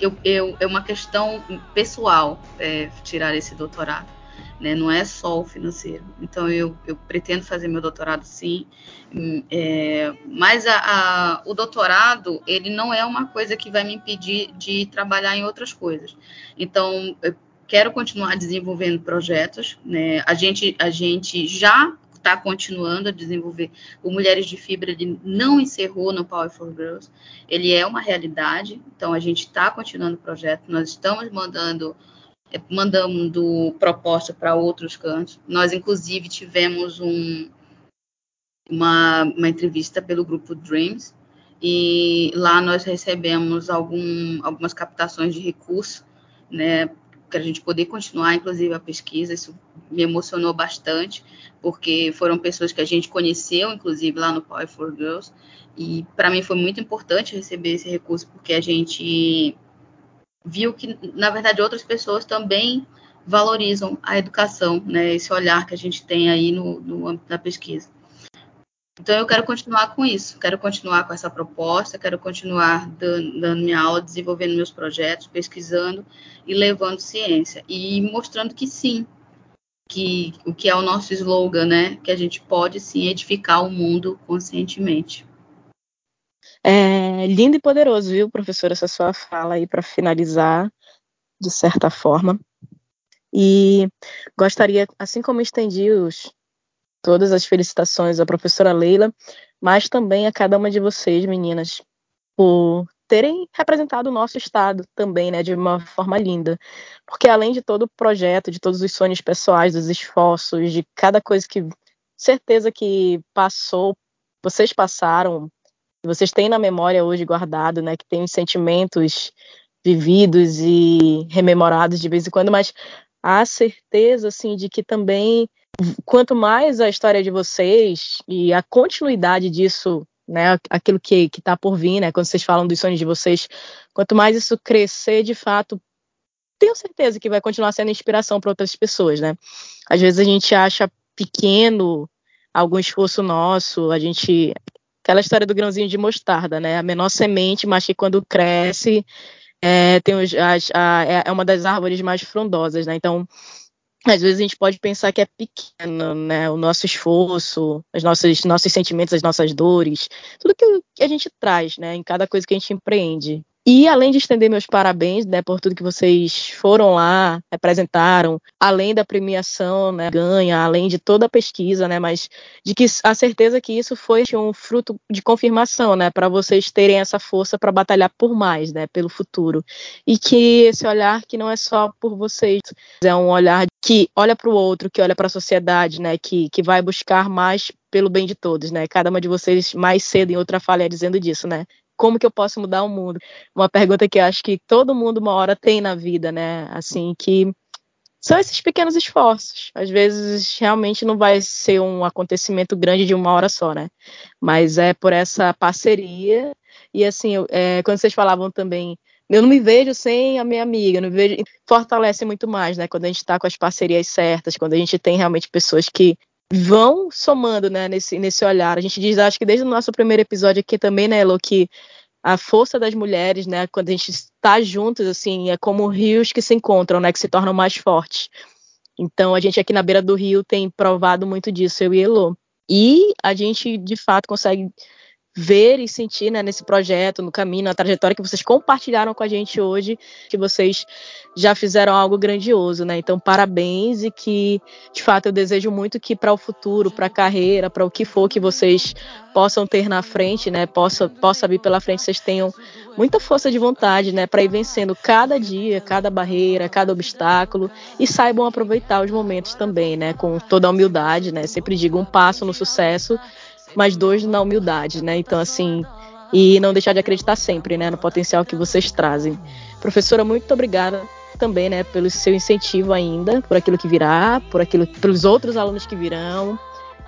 eu, eu é uma questão pessoal é, tirar esse doutorado. Né? Não é só o financeiro. Então eu, eu pretendo fazer meu doutorado sim, é, mas a, a, o doutorado ele não é uma coisa que vai me impedir de trabalhar em outras coisas. Então quero continuar desenvolvendo projetos. Né? A, gente, a gente já está continuando a desenvolver. O Mulheres de Fibra ele não encerrou no Power for Girls, ele é uma realidade. Então a gente está continuando o projeto. Nós estamos mandando mandando proposta para outros cantos. Nós inclusive tivemos um, uma, uma entrevista pelo grupo Dreams e lá nós recebemos algum, algumas captações de recursos, né, para a gente poder continuar, inclusive, a pesquisa. Isso me emocionou bastante, porque foram pessoas que a gente conheceu, inclusive, lá no Power for Girls. E para mim foi muito importante receber esse recurso, porque a gente viu que, na verdade, outras pessoas também valorizam a educação, né? Esse olhar que a gente tem aí no, no âmbito da pesquisa. Então, eu quero continuar com isso, quero continuar com essa proposta, quero continuar dando, dando, minha aula, desenvolvendo meus projetos, pesquisando e levando ciência. E mostrando que sim, que o que é o nosso slogan, né? Que a gente pode sim edificar o mundo conscientemente. É lindo e poderoso, viu, professora, essa sua fala aí para finalizar, de certa forma. E gostaria, assim como estendi os todas as felicitações à professora Leila, mas também a cada uma de vocês, meninas, por terem representado o nosso estado também, né, de uma forma linda. Porque além de todo o projeto, de todos os sonhos pessoais, dos esforços, de cada coisa que certeza que passou vocês passaram, vocês têm na memória hoje guardado, né? Que tem os sentimentos vividos e rememorados de vez em quando, mas a certeza, assim, de que também quanto mais a história de vocês e a continuidade disso, né, aquilo que está por vir, né, quando vocês falam dos sonhos de vocês, quanto mais isso crescer, de fato, tenho certeza que vai continuar sendo inspiração para outras pessoas, né? Às vezes a gente acha pequeno algum esforço nosso, a gente aquela história do grãozinho de mostarda, né? A menor semente, mas que quando cresce é, tem os, a, é, é uma das árvores mais frondosas, né? Então às vezes a gente pode pensar que é pequeno, né? O nosso esforço, os nossos, nossos sentimentos, as nossas dores, tudo que a gente traz, né? Em cada coisa que a gente empreende. E além de estender meus parabéns, né, por tudo que vocês foram lá, apresentaram, além da premiação, né, ganha, além de toda a pesquisa, né, mas de que a certeza que isso foi um fruto de confirmação, né, para vocês terem essa força para batalhar por mais, né, pelo futuro. E que esse olhar que não é só por vocês, é um olhar que olha para o outro, que olha para a sociedade, né, que, que vai buscar mais pelo bem de todos, né? Cada uma de vocês mais cedo em outra falha dizendo disso, né? Como que eu posso mudar o mundo? Uma pergunta que eu acho que todo mundo uma hora tem na vida, né? Assim, que são esses pequenos esforços. Às vezes realmente não vai ser um acontecimento grande de uma hora só, né? Mas é por essa parceria. E assim, é, quando vocês falavam também, eu não me vejo sem a minha amiga, não me vejo. Fortalece muito mais, né? Quando a gente está com as parcerias certas, quando a gente tem realmente pessoas que vão somando, né, nesse, nesse olhar. A gente diz, acho que desde o nosso primeiro episódio aqui também, né, Elo, que a força das mulheres, né, quando a gente está juntos, assim, é como rios que se encontram, né, que se tornam mais fortes. Então, a gente aqui na beira do rio tem provado muito disso, eu e Elo. E a gente, de fato, consegue ver e sentir né, nesse projeto, no caminho, na trajetória que vocês compartilharam com a gente hoje, que vocês já fizeram algo grandioso, né? Então, parabéns e que, de fato, eu desejo muito que para o futuro, para a carreira, para o que for que vocês possam ter na frente, né? Possa, possa vir pela frente, vocês tenham muita força de vontade, né? Para ir vencendo cada dia, cada barreira, cada obstáculo e saibam aproveitar os momentos também, né? Com toda a humildade, né? Sempre digo um passo no sucesso mas dois na humildade, né? Então, assim, e não deixar de acreditar sempre, né, no potencial que vocês trazem. Professora, muito obrigada também, né, pelo seu incentivo ainda, por aquilo que virá, por aquilo, pelos outros alunos que virão,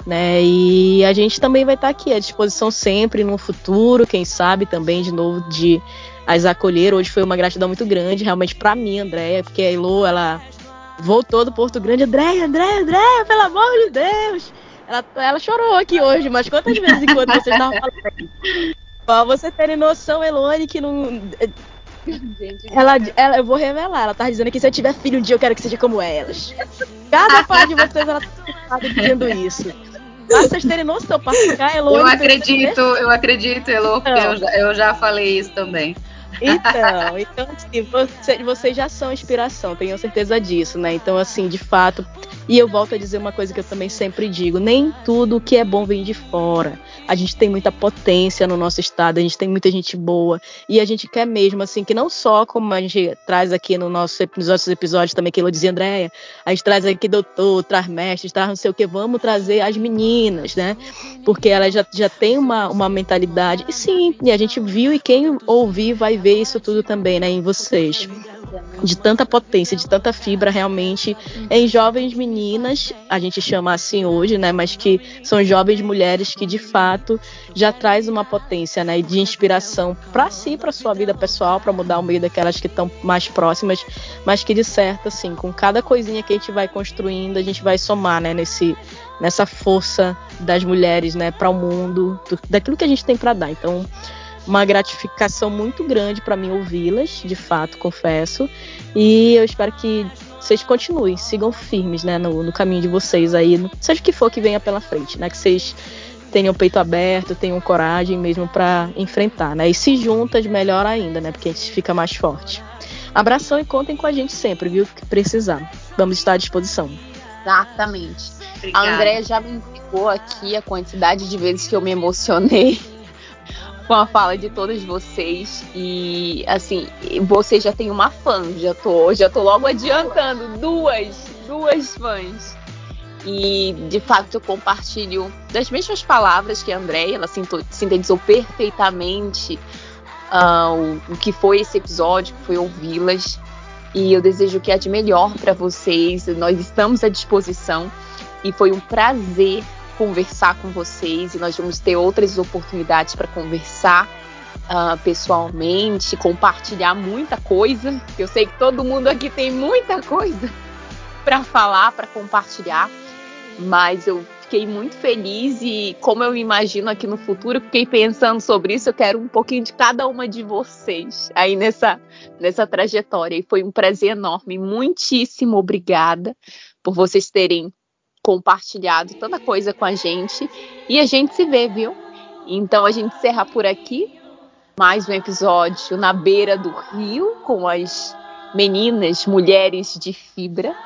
né? E a gente também vai estar aqui à disposição sempre no futuro, quem sabe também de novo de as acolher. Hoje foi uma gratidão muito grande, realmente para mim, Andréia, porque a Elo, ela voltou do Porto Grande, Andréia, Andréia, Andréia, pelo amor de Deus. Ela, ela chorou aqui hoje, mas quantas *laughs* vezes enquanto vocês estavam falando? Pra você terem noção, Elone, que não. Ela, ela, eu vou revelar, ela tá dizendo que se eu tiver filho um dia eu quero que seja como elas. Cada parte de vocês ela tá dizendo isso. Pra vocês terem noção, pra ficar Elone. Eu acredito, eu acredito, Elo, porque eu já, eu já falei isso também. Então, *laughs* então assim, você, vocês já são inspiração, tenho certeza disso, né? Então, assim, de fato. E eu volto a dizer uma coisa que eu também sempre digo: nem tudo que é bom vem de fora. A gente tem muita potência no nosso estado, a gente tem muita gente boa. E a gente quer mesmo, assim, que não só como a gente traz aqui no nosso, nos nossos episódios também, que eu dizia, Andréia, a gente traz aqui doutor, traz mestre, traz não sei o que, vamos trazer as meninas, né? Porque elas já, já têm uma, uma mentalidade. E sim, e a gente viu, e quem ouvir vai ver isso tudo também, né, em vocês. De tanta potência, de tanta fibra realmente em jovens meninas, a gente chama assim hoje, né, mas que são jovens mulheres que de fato já traz uma potência, né, de inspiração para si, para sua vida pessoal, para mudar o meio daquelas que estão mais próximas, mas que de certo assim, com cada coisinha que a gente vai construindo, a gente vai somar, né, nesse nessa força das mulheres, né, para o mundo, do, daquilo que a gente tem para dar. Então, uma gratificação muito grande para mim ouvi-las, de fato, confesso. E eu espero que vocês continuem, sigam firmes, né, no, no caminho de vocês aí, seja o que for que venha pela frente, né, que vocês tenham peito aberto, tenham coragem mesmo para enfrentar, né? E se juntas, melhor ainda, né? Porque a gente fica mais forte. Abração e contem com a gente sempre, viu? Que precisar. Vamos estar à disposição. Exatamente. Obrigada. A Andréia já me indicou aqui a quantidade de vezes que eu me emocionei com a fala de todas vocês. E assim, você já tem uma fã, já tô, já tô logo adiantando, duas, duas fãs. E de fato eu compartilho das mesmas palavras que a Andréia, ela sintetizou perfeitamente uh, o, o que foi esse episódio, que foi ouvi-las. E eu desejo que é de melhor para vocês. Nós estamos à disposição e foi um prazer conversar com vocês e nós vamos ter outras oportunidades para conversar uh, pessoalmente, compartilhar muita coisa. Eu sei que todo mundo aqui tem muita coisa para falar, para compartilhar, mas eu fiquei muito feliz e como eu me imagino aqui no futuro, fiquei pensando sobre isso, eu quero um pouquinho de cada uma de vocês aí nessa nessa trajetória e foi um prazer enorme. Muitíssimo obrigada por vocês terem compartilhado tanta coisa com a gente e a gente se vê, viu? Então a gente encerra por aqui mais um episódio na beira do rio com as meninas, mulheres de fibra.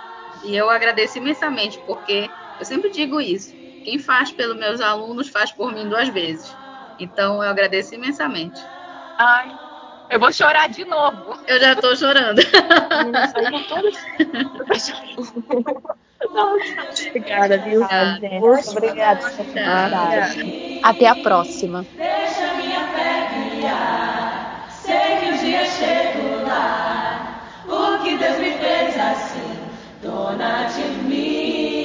E eu agradeço imensamente porque eu sempre digo isso. Quem faz pelos meus alunos faz por mim duas vezes. Então eu agradeço imensamente. Ai, eu vou chorar de novo. Eu já tô chorando. Obrigada, viu? Obrigada. Obrigada. obrigada. Até a próxima. Deixa minha fé brilhar. Sei que um dia chego lá. O que Deus me fez assim, dona de mim.